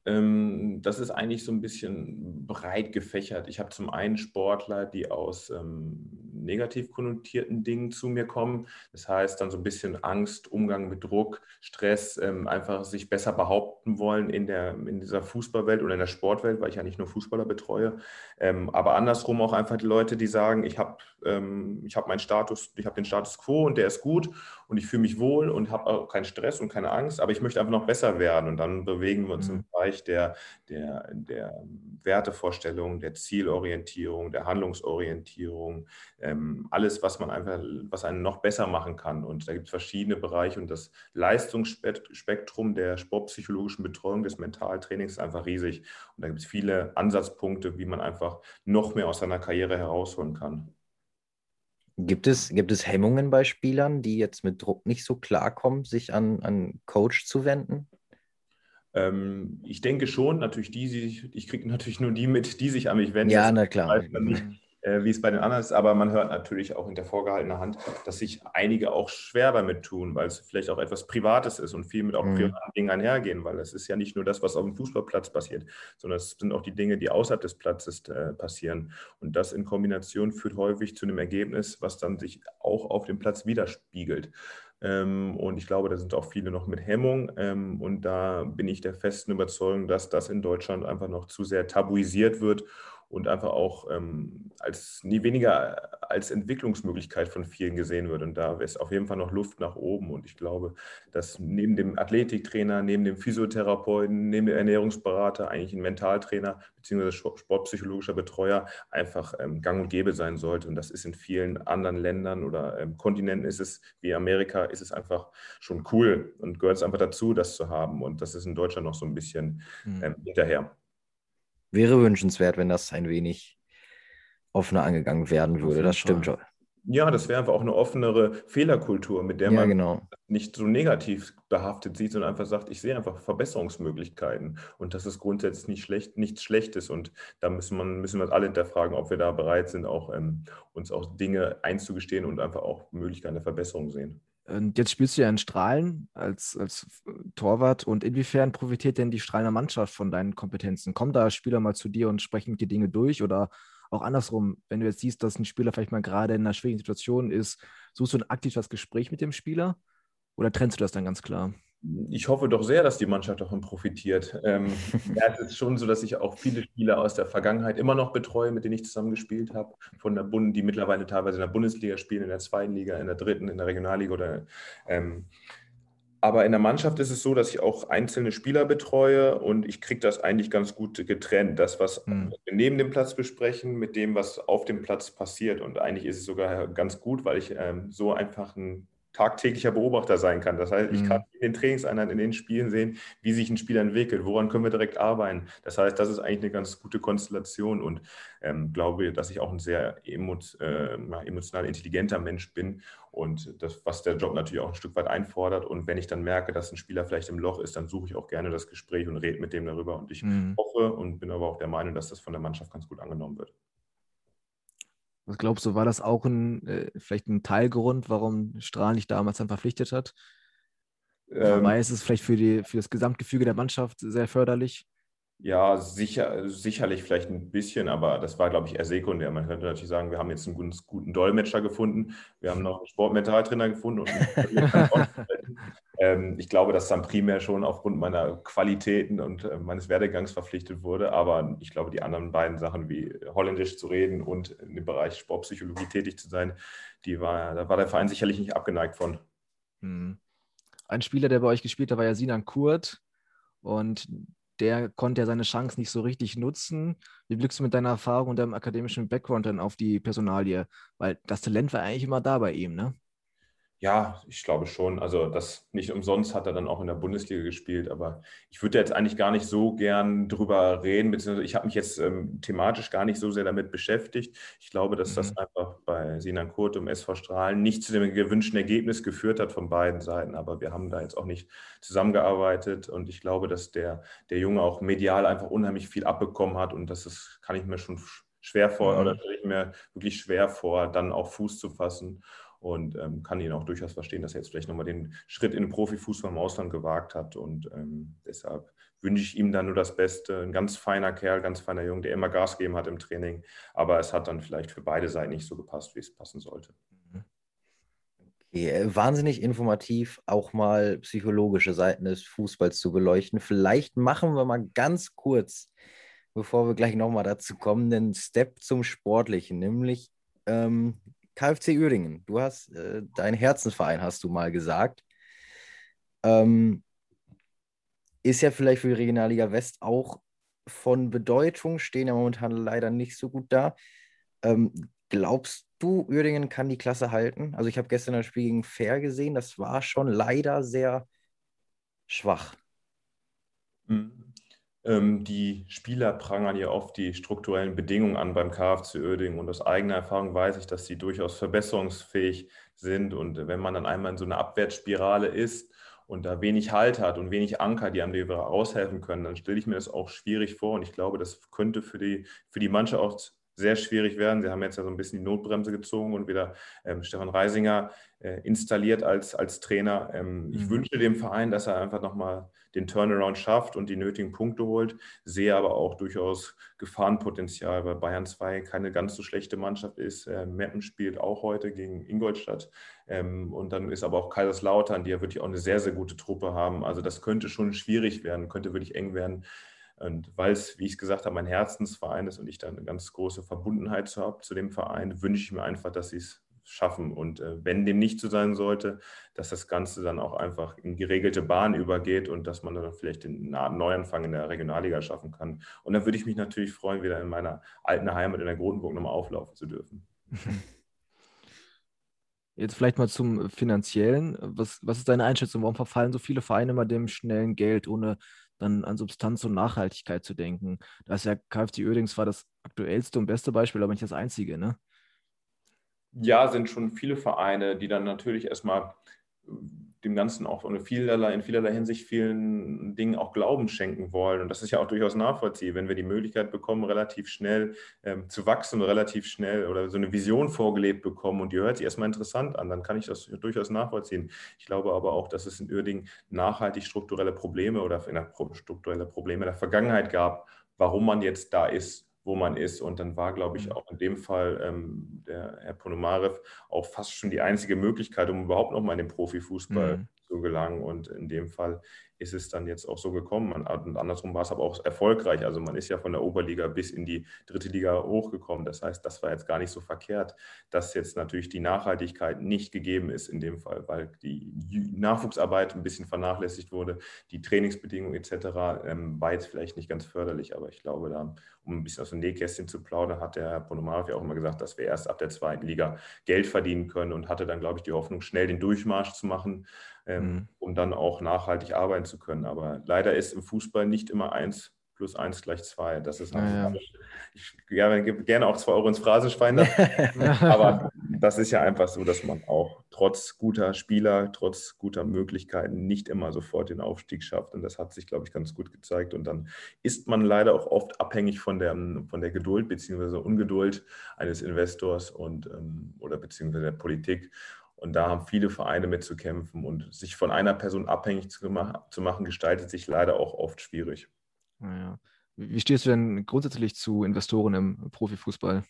Ähm, das ist eigentlich so ein bisschen breit gefächert. Ich habe zum einen Sportler, die aus ähm, negativ konnotierten Dingen zu mir kommen. Das heißt dann so ein bisschen Angst, Umgang mit Druck, Stress, ähm, einfach sich besser behaupten wollen in, der, in dieser Fußballwelt oder in der Sportwelt, weil ich ja nicht nur Fußballer betreue. Ähm, aber andersrum auch einfach die Leute, die sagen, ich habe ähm, hab meinen Status, ich habe den Status quo und der ist gut und ich fühle mich wohl und habe auch keinen Stress und keine Angst, aber ich möchte einfach noch besser werden. Und dann bewegen wir uns mhm. im Bereich der, der, der Wertevorstellung, der Zielorientierung, der Handlungsorientierung, ähm, alles, was man einfach, was einen noch besser machen kann. Und da gibt es verschiedene Bereiche und das Leistungsspektrum der sportpsychologischen Betreuung des Mentaltrainings ist einfach riesig. Und da gibt es viele Ansatzpunkte, wie man einfach noch mehr aus seiner Karriere herausholen kann. Gibt es, gibt es Hemmungen bei Spielern, die jetzt mit Druck nicht so klarkommen, sich an einen Coach zu wenden? Ähm, ich denke schon, natürlich die, die ich kriege natürlich nur die mit, die sich an mich wenden. Ja, na klar. Nicht, wie es bei den anderen ist, aber man hört natürlich auch in der vorgehaltenen Hand, dass sich einige auch schwer damit tun, weil es vielleicht auch etwas Privates ist und viel mit auch mhm. privaten Dingen einhergehen, weil es ist ja nicht nur das, was auf dem Fußballplatz passiert, sondern es sind auch die Dinge, die außerhalb des Platzes äh, passieren. Und das in Kombination führt häufig zu einem Ergebnis, was dann sich auch auf dem Platz widerspiegelt. Ähm, und ich glaube, da sind auch viele noch mit Hemmung. Ähm, und da bin ich der festen Überzeugung, dass das in Deutschland einfach noch zu sehr tabuisiert wird und einfach auch ähm, als nie weniger als Entwicklungsmöglichkeit von vielen gesehen wird. Und da ist auf jeden Fall noch Luft nach oben. Und ich glaube, dass neben dem Athletiktrainer, neben dem Physiotherapeuten, neben dem Ernährungsberater eigentlich ein Mentaltrainer bzw. sportpsychologischer Betreuer einfach ähm, gang und gäbe sein sollte. Und das ist in vielen anderen Ländern oder ähm, Kontinenten ist es, wie Amerika, ist es einfach schon cool und gehört es einfach dazu, das zu haben. Und das ist in Deutschland noch so ein bisschen mhm. ähm, hinterher. Wäre wünschenswert, wenn das ein wenig offener angegangen werden würde. Das stimmt schon. Ja, das wäre einfach auch eine offenere Fehlerkultur, mit der ja, man genau. nicht so negativ behaftet sieht, sondern einfach sagt, ich sehe einfach Verbesserungsmöglichkeiten. Und das ist grundsätzlich nicht schlecht, nichts Schlechtes. Und da müssen, man, müssen wir uns alle hinterfragen, ob wir da bereit sind, auch ähm, uns auch Dinge einzugestehen und einfach auch Möglichkeiten der Verbesserung sehen. Und jetzt spielst du ja in Strahlen als, als Torwart. Und inwiefern profitiert denn die Strahlener Mannschaft von deinen Kompetenzen? Kommen da Spieler mal zu dir und sprechen mit dir Dinge durch oder auch andersrum, wenn du jetzt siehst, dass ein Spieler vielleicht mal gerade in einer schwierigen Situation ist, suchst du ein aktives Gespräch mit dem Spieler oder trennst du das dann ganz klar? Ich hoffe doch sehr, dass die Mannschaft davon profitiert. Ähm, ja, es ist schon so, dass ich auch viele Spieler aus der Vergangenheit immer noch betreue, mit denen ich zusammen gespielt habe, von der Bund, die mittlerweile teilweise in der Bundesliga spielen, in der zweiten Liga, in der dritten, in der Regionalliga oder ähm, aber in der Mannschaft ist es so, dass ich auch einzelne Spieler betreue und ich kriege das eigentlich ganz gut getrennt. Das, was mhm. wir neben dem Platz besprechen, mit dem, was auf dem Platz passiert. Und eigentlich ist es sogar ganz gut, weil ich ähm, so einfach ein tagtäglicher Beobachter sein kann. Das heißt, ich mhm. kann in den Trainingseinheiten, in den Spielen sehen, wie sich ein Spieler entwickelt, woran können wir direkt arbeiten. Das heißt, das ist eigentlich eine ganz gute Konstellation und ähm, glaube, dass ich auch ein sehr emot, äh, emotional intelligenter Mensch bin und das, was der Job natürlich auch ein Stück weit einfordert. Und wenn ich dann merke, dass ein Spieler vielleicht im Loch ist, dann suche ich auch gerne das Gespräch und rede mit dem darüber. Und ich mhm. hoffe und bin aber auch der Meinung, dass das von der Mannschaft ganz gut angenommen wird. Was glaubst du, war das auch ein, äh, vielleicht ein Teilgrund, warum Strahl dich damals dann verpflichtet hat? Ähm, ist es vielleicht für, die, für das Gesamtgefüge der Mannschaft sehr förderlich. Ja, sicher, sicherlich vielleicht ein bisschen, aber das war, glaube ich, eher sekundär. Man könnte natürlich sagen, wir haben jetzt einen guten, guten Dolmetscher gefunden, wir haben noch einen Sportmentaltrainer gefunden und ähm, ich glaube, dass dann primär schon aufgrund meiner Qualitäten und äh, meines Werdegangs verpflichtet wurde, aber ich glaube, die anderen beiden Sachen wie Holländisch zu reden und dem Bereich Sportpsychologie tätig zu sein, die war, da war der Verein sicherlich nicht abgeneigt von. Hm. Ein Spieler, der bei euch gespielt hat, war ja Sinan Kurt und der konnte ja seine Chance nicht so richtig nutzen. Wie blickst du mit deiner Erfahrung und deinem akademischen Background dann auf die Personalie? Weil das Talent war eigentlich immer da bei ihm, ne? Ja, ich glaube schon. Also das nicht umsonst hat er dann auch in der Bundesliga gespielt. Aber ich würde jetzt eigentlich gar nicht so gern drüber reden, beziehungsweise ich habe mich jetzt ähm, thematisch gar nicht so sehr damit beschäftigt. Ich glaube, dass mhm. das einfach bei Sinan Kurt und SV Strahlen nicht zu dem gewünschten Ergebnis geführt hat von beiden Seiten. Aber wir haben da jetzt auch nicht zusammengearbeitet. Und ich glaube, dass der, der Junge auch medial einfach unheimlich viel abbekommen hat. Und das ist, kann ich mir schon schwer vor, mhm. oder stelle ich mir wirklich schwer vor, dann auch Fuß zu fassen und ähm, kann ihn auch durchaus verstehen, dass er jetzt vielleicht nochmal den Schritt in den Profifußball im Ausland gewagt hat. Und ähm, deshalb wünsche ich ihm dann nur das Beste. Ein ganz feiner Kerl, ganz feiner Junge, der immer Gas gegeben hat im Training. Aber es hat dann vielleicht für beide Seiten nicht so gepasst, wie es passen sollte. Okay, äh, wahnsinnig informativ, auch mal psychologische Seiten des Fußballs zu beleuchten. Vielleicht machen wir mal ganz kurz, bevor wir gleich nochmal dazu kommen, einen Step zum Sportlichen, nämlich ähm, KfC Uerdingen, du hast äh, dein Herzensverein, hast du mal gesagt. Ähm, ist ja vielleicht für die Regionalliga West auch von Bedeutung, stehen ja momentan leider nicht so gut da. Ähm, glaubst du, Uerdingen kann die Klasse halten? Also ich habe gestern das Spiel gegen Fair gesehen, das war schon leider sehr schwach. Mhm. Ähm, die Spieler prangern ja oft die strukturellen Bedingungen an beim KfC Oerding und aus eigener Erfahrung weiß ich, dass sie durchaus verbesserungsfähig sind. Und wenn man dann einmal in so einer Abwärtsspirale ist und da wenig Halt hat und wenig Anker, die einem wieder aushelfen können, dann stelle ich mir das auch schwierig vor. Und ich glaube, das könnte für die, für die Mannschaft auch sehr schwierig werden. Sie haben jetzt ja so ein bisschen die Notbremse gezogen und wieder ähm, Stefan Reisinger äh, installiert als, als Trainer. Ähm, mhm. Ich wünsche dem Verein, dass er einfach nochmal den Turnaround schafft und die nötigen Punkte holt, sehe aber auch durchaus Gefahrenpotenzial, weil Bayern 2 keine ganz so schlechte Mannschaft ist. Äh, Meppen spielt auch heute gegen Ingolstadt ähm, und dann ist aber auch Kaiserslautern, die ja wirklich auch eine sehr, sehr gute Truppe haben. Also das könnte schon schwierig werden, könnte wirklich eng werden. Und weil es, wie ich es gesagt habe, mein Herzensverein ist und ich da eine ganz große Verbundenheit zu habe zu dem Verein, wünsche ich mir einfach, dass sie es schaffen. Und äh, wenn dem nicht so sein sollte, dass das Ganze dann auch einfach in geregelte Bahn übergeht und dass man dann vielleicht den Neuanfang in der Regionalliga schaffen kann. Und dann würde ich mich natürlich freuen, wieder in meiner alten Heimat in der Grotenburg nochmal auflaufen zu dürfen. Jetzt vielleicht mal zum Finanziellen. Was, was ist deine Einschätzung? Warum verfallen so viele Vereine immer dem schnellen Geld, ohne dann an Substanz und Nachhaltigkeit zu denken? Da ist ja KFC Oerdings zwar das aktuellste und beste Beispiel, aber nicht das einzige, ne? Ja, sind schon viele Vereine, die dann natürlich erstmal dem Ganzen auch in vielerlei, in vielerlei Hinsicht vielen Dingen auch Glauben schenken wollen. Und das ist ja auch durchaus nachvollziehbar, wenn wir die Möglichkeit bekommen, relativ schnell ähm, zu wachsen, relativ schnell oder so eine Vision vorgelebt bekommen und die hört sich erstmal interessant an, dann kann ich das durchaus nachvollziehen. Ich glaube aber auch, dass es in Uerdingen nachhaltig strukturelle Probleme oder strukturelle Probleme der Vergangenheit gab, warum man jetzt da ist wo man ist. Und dann war, glaube ich, mhm. auch in dem Fall ähm, der Herr Ponomarev auch fast schon die einzige Möglichkeit, um überhaupt noch mal in den Profifußball mhm. zu gelangen. Und in dem Fall ist es dann jetzt auch so gekommen. Und andersrum war es aber auch erfolgreich. Also man ist ja von der Oberliga bis in die dritte Liga hochgekommen. Das heißt, das war jetzt gar nicht so verkehrt, dass jetzt natürlich die Nachhaltigkeit nicht gegeben ist in dem Fall, weil die Nachwuchsarbeit ein bisschen vernachlässigt wurde, die Trainingsbedingungen etc. Ähm, war jetzt vielleicht nicht ganz förderlich, aber ich glaube, da, um ein bisschen aus dem Nähkästchen zu plaudern, hat der Herr Ponomarev ja auch immer gesagt, dass wir erst ab der zweiten Liga Geld verdienen können und hatte dann, glaube ich, die Hoffnung, schnell den Durchmarsch zu machen ähm, mhm. um dann auch nachhaltig arbeiten zu können. Aber leider ist im Fußball nicht immer eins plus eins gleich zwei. Das ist ja, ja. Ich gebe gerne auch zwei Euro ins Phrasenschwein. aber das ist ja einfach so, dass man auch trotz guter Spieler, trotz guter Möglichkeiten nicht immer sofort den Aufstieg schafft. Und das hat sich, glaube ich, ganz gut gezeigt. Und dann ist man leider auch oft abhängig von der, von der Geduld bzw. Ungeduld eines Investors und, ähm, oder beziehungsweise der Politik. Und da haben viele Vereine mit zu kämpfen. Und sich von einer Person abhängig zu, machen, gestaltet sich leider auch oft schwierig. Naja. Wie stehst du denn grundsätzlich zu Investoren im Profifußball?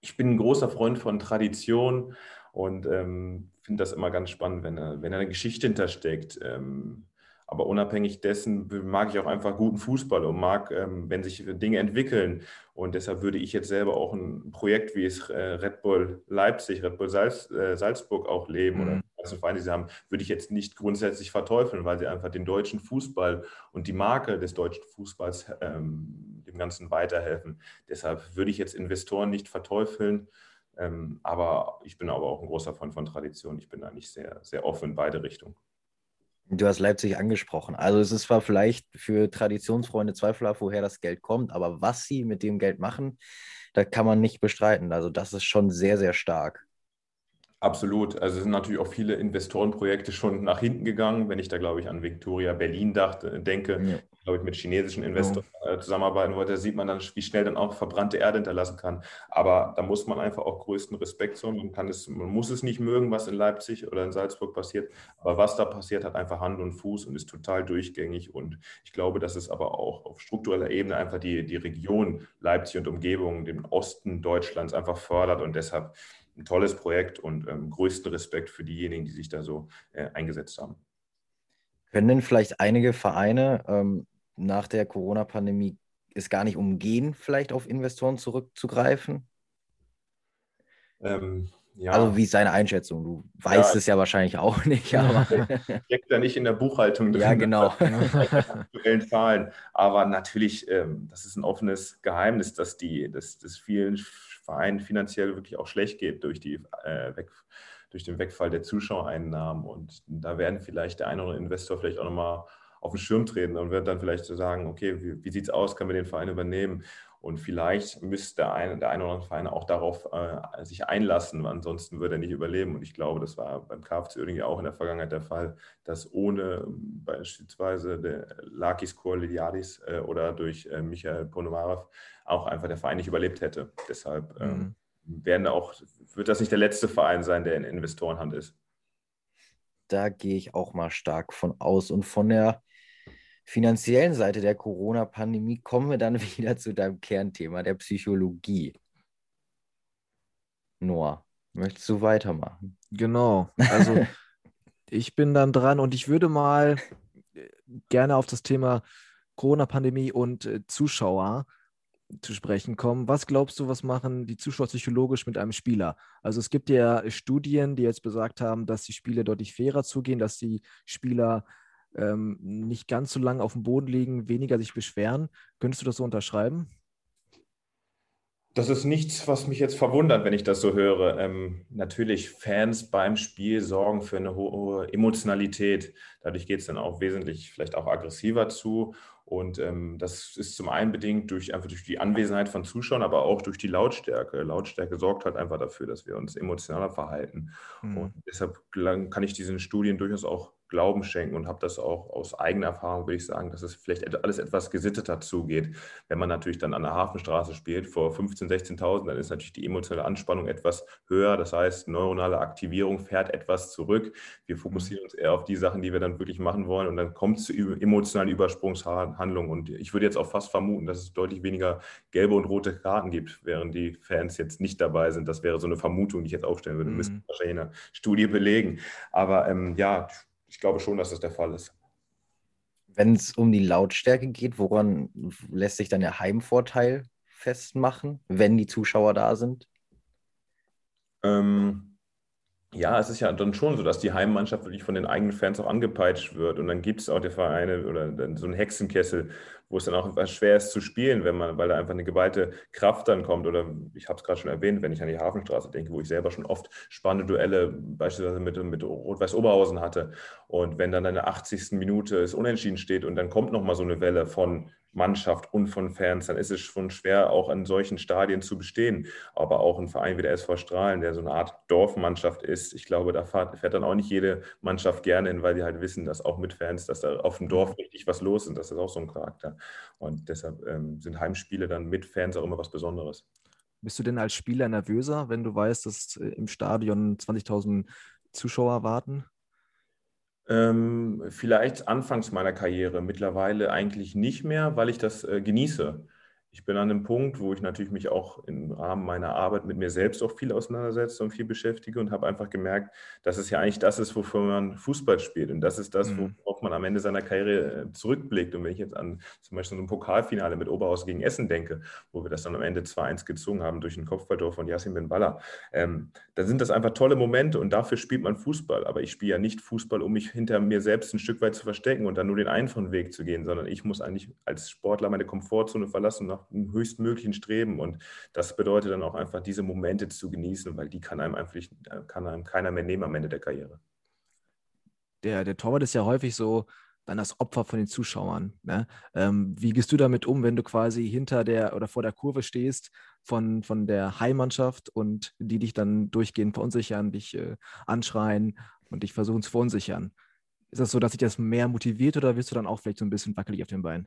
Ich bin ein großer Freund von Tradition und ähm, finde das immer ganz spannend, wenn, wenn eine Geschichte hintersteckt. Ähm, aber unabhängig dessen mag ich auch einfach guten Fußball und mag, ähm, wenn sich Dinge entwickeln. Und deshalb würde ich jetzt selber auch ein Projekt wie es äh, Red Bull Leipzig, Red Bull Salz, äh, Salzburg auch leben mhm. oder die ganzen Vereine, die sie haben, würde ich jetzt nicht grundsätzlich verteufeln, weil sie einfach den deutschen Fußball und die Marke des deutschen Fußballs ähm, dem Ganzen weiterhelfen. Deshalb würde ich jetzt Investoren nicht verteufeln. Ähm, aber ich bin aber auch ein großer Fan von Tradition. Ich bin eigentlich sehr, sehr offen in beide Richtungen. Du hast Leipzig angesprochen. Also es ist zwar vielleicht für Traditionsfreunde zweifelhaft, woher das Geld kommt, aber was sie mit dem Geld machen, da kann man nicht bestreiten. Also das ist schon sehr, sehr stark. Absolut. Also es sind natürlich auch viele Investorenprojekte schon nach hinten gegangen. Wenn ich da, glaube ich, an Victoria Berlin dachte, denke, ja. Glaube ich, mit chinesischen Investoren. Äh, zusammenarbeiten wollte, sieht man dann, wie schnell dann auch verbrannte Erde hinterlassen kann. Aber da muss man einfach auch größten Respekt haben. Man, kann es, man muss es nicht mögen, was in Leipzig oder in Salzburg passiert. Aber was da passiert, hat einfach Hand und Fuß und ist total durchgängig. Und ich glaube, dass es aber auch auf struktureller Ebene einfach die, die Region Leipzig und Umgebung, den Osten Deutschlands einfach fördert. Und deshalb ein tolles Projekt und ähm, größten Respekt für diejenigen, die sich da so äh, eingesetzt haben. Können denn vielleicht einige Vereine ähm, nach der Corona-Pandemie es gar nicht umgehen, vielleicht auf Investoren zurückzugreifen? Ähm, ja. Also wie ist deine Einschätzung? Du weißt ja, es ja wahrscheinlich auch nicht. Aber steckt da nicht in der Buchhaltung drin. Ja, genau. aktuellen Zahlen. Aber natürlich, ähm, das ist ein offenes Geheimnis, dass die, dass, dass vielen Verein finanziell wirklich auch schlecht geht durch, die, äh, weg, durch den Wegfall der Zuschauereinnahmen. Und da werden vielleicht der eine oder andere Investor vielleicht auch nochmal auf den Schirm treten und wird dann vielleicht so sagen, okay, wie, wie sieht es aus, können wir den Verein übernehmen? Und vielleicht müsste der eine, der eine oder andere Verein auch darauf äh, sich einlassen, ansonsten würde er nicht überleben. Und ich glaube, das war beim KFC irgendwie auch in der Vergangenheit der Fall, dass ohne beispielsweise der Lakis Koaliadis äh, oder durch äh, Michael Ponomarev auch einfach der Verein nicht überlebt hätte. Deshalb ähm, mhm. werden auch, wird das nicht der letzte Verein sein, der in Investorenhand ist. Da gehe ich auch mal stark von aus. Und von der finanziellen Seite der Corona-Pandemie kommen wir dann wieder zu deinem Kernthema, der Psychologie. Noah, möchtest du weitermachen? Genau. Also ich bin dann dran und ich würde mal äh, gerne auf das Thema Corona-Pandemie und äh, Zuschauer zu sprechen kommen. Was glaubst du, was machen die Zuschauer psychologisch mit einem Spieler? Also es gibt ja Studien, die jetzt besagt haben, dass die Spiele deutlich fairer zugehen, dass die Spieler ähm, nicht ganz so lange auf dem Boden liegen, weniger sich beschweren. Könntest du das so unterschreiben? Das ist nichts, was mich jetzt verwundert, wenn ich das so höre. Ähm, natürlich, Fans beim Spiel sorgen für eine hohe Emotionalität. Dadurch geht es dann auch wesentlich vielleicht auch aggressiver zu. Und ähm, das ist zum einen bedingt durch einfach durch die Anwesenheit von Zuschauern, aber auch durch die Lautstärke. Lautstärke sorgt halt einfach dafür, dass wir uns emotionaler verhalten. Mhm. Und deshalb kann ich diesen Studien durchaus auch Glauben schenken und habe das auch aus eigener Erfahrung, würde ich sagen, dass es vielleicht alles etwas gesitteter zugeht. Wenn man natürlich dann an der Hafenstraße spielt vor 15.000, 16.000, dann ist natürlich die emotionale Anspannung etwas höher. Das heißt, neuronale Aktivierung fährt etwas zurück. Wir fokussieren uns eher auf die Sachen, die wir dann wirklich machen wollen und dann kommt es zu emotionalen Übersprungshandlungen. Und ich würde jetzt auch fast vermuten, dass es deutlich weniger gelbe und rote Karten gibt, während die Fans jetzt nicht dabei sind. Das wäre so eine Vermutung, die ich jetzt aufstellen würde. Mhm. Müssen wahrscheinlich eine Studie belegen. Aber ähm, ja, ich glaube schon, dass das der Fall ist. Wenn es um die Lautstärke geht, woran lässt sich dann der Heimvorteil festmachen, wenn die Zuschauer da sind? Ähm, ja, es ist ja dann schon so, dass die Heimmannschaft wirklich von den eigenen Fans auch angepeitscht wird. Und dann gibt es auch die Vereine oder so einen Hexenkessel, wo es dann auch etwas schwer ist zu spielen, wenn man, weil da einfach eine geballte Kraft dann kommt. Oder ich habe es gerade schon erwähnt, wenn ich an die Hafenstraße denke, wo ich selber schon oft spannende Duelle beispielsweise mit, mit Rot-Weiß Oberhausen hatte. Und wenn dann in der 80. Minute es unentschieden steht und dann kommt nochmal so eine Welle von Mannschaft und von Fans, dann ist es schon schwer, auch an solchen Stadien zu bestehen. Aber auch ein Verein wie der SV Strahlen, der so eine Art Dorfmannschaft ist, ich glaube, da fährt, fährt dann auch nicht jede Mannschaft gerne hin, weil die halt wissen, dass auch mit Fans, dass da auf dem Dorf richtig was los ist. Das ist auch so ein Charakter. Und deshalb ähm, sind Heimspiele dann mit Fans auch immer was Besonderes. Bist du denn als Spieler nervöser, wenn du weißt, dass äh, im Stadion 20.000 Zuschauer warten? Ähm, vielleicht anfangs meiner Karriere, mittlerweile eigentlich nicht mehr, weil ich das äh, genieße ich bin an einem Punkt, wo ich natürlich mich auch im Rahmen meiner Arbeit mit mir selbst auch viel auseinandersetze und viel beschäftige und habe einfach gemerkt, dass es ja eigentlich das ist, wofür man Fußball spielt. Und das ist das, mhm. worauf man am Ende seiner Karriere äh, zurückblickt. Und wenn ich jetzt an zum Beispiel so ein Pokalfinale mit Oberhaus gegen Essen denke, wo wir das dann am Ende 2-1 gezogen haben durch ein Kopfballtor von Yassin Ben Baller, ähm, dann sind das einfach tolle Momente und dafür spielt man Fußball. Aber ich spiele ja nicht Fußball, um mich hinter mir selbst ein Stück weit zu verstecken und dann nur den einfachen Weg zu gehen, sondern ich muss eigentlich als Sportler meine Komfortzone verlassen und nach dem höchstmöglichen Streben. Und das bedeutet dann auch einfach, diese Momente zu genießen, weil die kann einem einfach kann einem keiner mehr nehmen am Ende der Karriere. Der, der Torwart ist ja häufig so dann das Opfer von den Zuschauern. Ne? Ähm, wie gehst du damit um, wenn du quasi hinter der oder vor der Kurve stehst von, von der Heimmannschaft und die dich dann durchgehend verunsichern, dich äh, anschreien und dich versuchen zu verunsichern? Ist das so, dass dich das mehr motiviert oder wirst du dann auch vielleicht so ein bisschen wackelig auf den Beinen?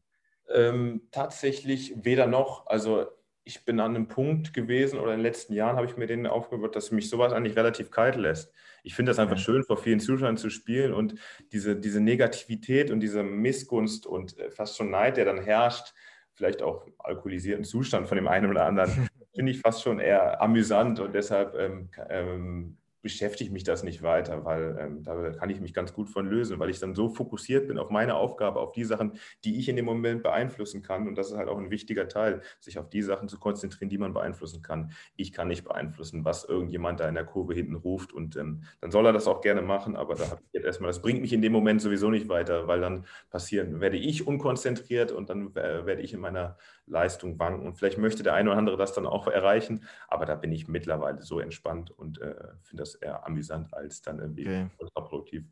Ähm, tatsächlich weder noch. Also ich bin an einem Punkt gewesen oder in den letzten Jahren habe ich mir den aufgehört, dass mich sowas eigentlich relativ kalt lässt. Ich finde das einfach ja. schön, vor vielen Zuschauern zu spielen und diese, diese Negativität und diese Missgunst und äh, fast schon Neid, der dann herrscht, vielleicht auch alkoholisierten Zustand von dem einen oder anderen, finde ich fast schon eher amüsant und deshalb ähm, ähm, beschäftigt mich das nicht weiter, weil ähm, da kann ich mich ganz gut von lösen, weil ich dann so fokussiert bin auf meine Aufgabe, auf die Sachen, die ich in dem Moment beeinflussen kann. Und das ist halt auch ein wichtiger Teil, sich auf die Sachen zu konzentrieren, die man beeinflussen kann. Ich kann nicht beeinflussen, was irgendjemand da in der Kurve hinten ruft und ähm, dann soll er das auch gerne machen, aber da habe ich jetzt erstmal, das bringt mich in dem Moment sowieso nicht weiter, weil dann passieren, werde ich unkonzentriert und dann äh, werde ich in meiner Leistung wanken. Und vielleicht möchte der eine oder andere das dann auch erreichen, aber da bin ich mittlerweile so entspannt und äh, finde das eher amüsant als dann irgendwie okay. kontraproduktiv.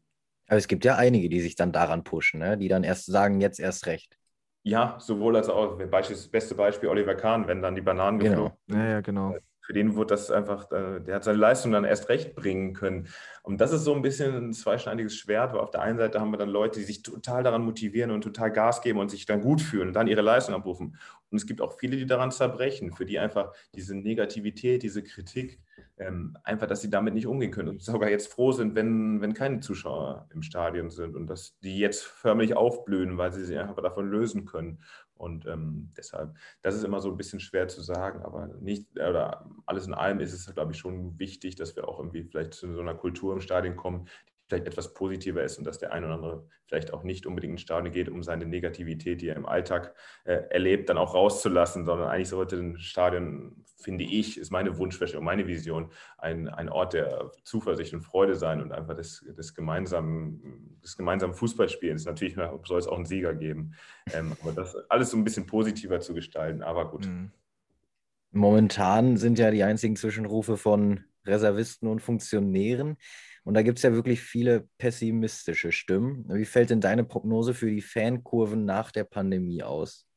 Aber es gibt ja einige, die sich dann daran pushen, ne? die dann erst sagen, jetzt erst recht. Ja, sowohl als auch. Das beste Beispiel Oliver Kahn, wenn dann die Bananen genau. geflogen Ja, ja, genau für den wird das einfach, äh, der hat seine Leistung dann erst recht bringen können. Und das ist so ein bisschen ein zweischneidiges Schwert, weil auf der einen Seite haben wir dann Leute, die sich total daran motivieren und total Gas geben und sich dann gut fühlen und dann ihre Leistung abrufen. Und es gibt auch viele, die daran zerbrechen, für die einfach diese Negativität, diese Kritik, ähm, einfach, dass sie damit nicht umgehen können und sogar jetzt froh sind, wenn, wenn keine Zuschauer im Stadion sind und dass die jetzt förmlich aufblühen, weil sie sich einfach davon lösen können. Und ähm, deshalb, das ist immer so ein bisschen schwer zu sagen, aber nicht, oder alles in allem ist es, glaube ich, schon wichtig, dass wir auch irgendwie vielleicht zu so einer Kultur im Stadion kommen, vielleicht etwas positiver ist und dass der ein oder andere vielleicht auch nicht unbedingt ins Stadion geht, um seine Negativität, die er im Alltag äh, erlebt, dann auch rauszulassen, sondern eigentlich sollte ein Stadion, finde ich, ist meine Wunschvorstellung, meine Vision, ein, ein Ort der Zuversicht und Freude sein und einfach des, des, gemeinsamen, des gemeinsamen Fußballspielens. Natürlich soll es auch einen Sieger geben, ähm, aber das alles so ein bisschen positiver zu gestalten, aber gut. Mhm. Momentan sind ja die einzigen Zwischenrufe von Reservisten und Funktionären. Und da gibt es ja wirklich viele pessimistische Stimmen. Wie fällt denn deine Prognose für die Fankurven nach der Pandemie aus?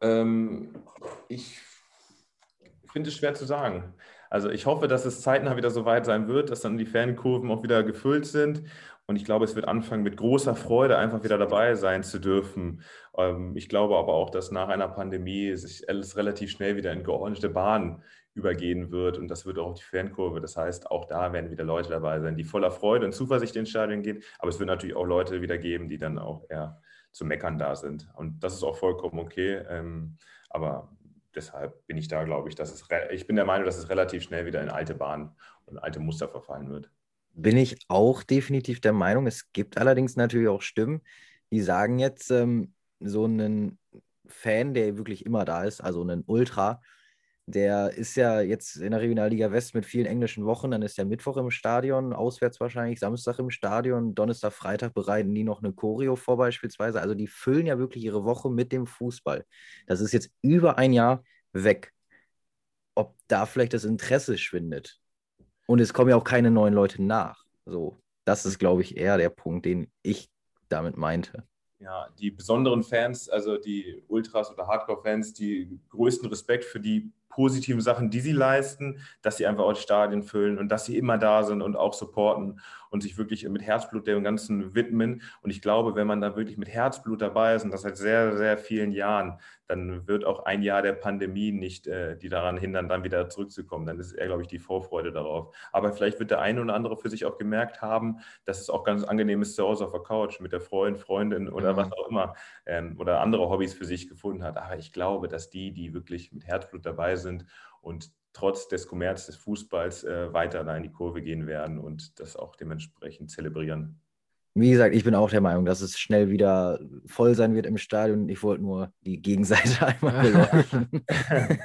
Ähm, ich finde es schwer zu sagen. Also ich hoffe, dass es zeitnah wieder so weit sein wird, dass dann die Fankurven auch wieder gefüllt sind. Und ich glaube, es wird anfangen, mit großer Freude einfach wieder dabei sein zu dürfen. Ähm, ich glaube aber auch, dass nach einer Pandemie sich alles relativ schnell wieder in geordnete Bahnen übergehen wird. Und das wird auch die Fankurve. Das heißt, auch da werden wieder Leute dabei sein, die voller Freude und Zuversicht ins Stadion gehen. Aber es wird natürlich auch Leute wieder geben, die dann auch eher zu meckern da sind. Und das ist auch vollkommen okay. Ähm, aber deshalb bin ich da, glaube ich, dass es, ich bin der Meinung, dass es relativ schnell wieder in alte Bahnen und alte Muster verfallen wird. Bin ich auch definitiv der Meinung. Es gibt allerdings natürlich auch Stimmen, die sagen jetzt, ähm, so einen Fan, der wirklich immer da ist, also einen Ultra, der ist ja jetzt in der Regionalliga West mit vielen englischen Wochen. Dann ist der Mittwoch im Stadion, auswärts wahrscheinlich, Samstag im Stadion, Donnerstag, Freitag bereiten die noch eine Choreo vor beispielsweise. Also die füllen ja wirklich ihre Woche mit dem Fußball. Das ist jetzt über ein Jahr weg. Ob da vielleicht das Interesse schwindet. Und es kommen ja auch keine neuen Leute nach. So, das ist, glaube ich, eher der Punkt, den ich damit meinte ja, die besonderen Fans, also die Ultras oder Hardcore-Fans, die größten Respekt für die positiven Sachen, die sie leisten, dass sie einfach auch Stadien füllen und dass sie immer da sind und auch supporten und sich wirklich mit Herzblut dem Ganzen widmen. Und ich glaube, wenn man da wirklich mit Herzblut dabei ist und das seit sehr, sehr vielen Jahren, dann wird auch ein Jahr der Pandemie nicht äh, die daran hindern, dann wieder zurückzukommen. Dann ist eher, glaube ich, die Vorfreude darauf. Aber vielleicht wird der eine oder andere für sich auch gemerkt haben, dass es auch ganz angenehm ist zu Hause auf der Couch mit der Freundin, Freundin oder mhm. was auch immer ähm, oder andere Hobbys für sich gefunden hat. Aber ich glaube, dass die, die wirklich mit Herzblut dabei sind und trotz des Kommerz des Fußballs äh, weiter da in die Kurve gehen werden und das auch dementsprechend zelebrieren. Wie gesagt, ich bin auch der Meinung, dass es schnell wieder voll sein wird im Stadion. Ich wollte nur die Gegenseite einmal beleuchten.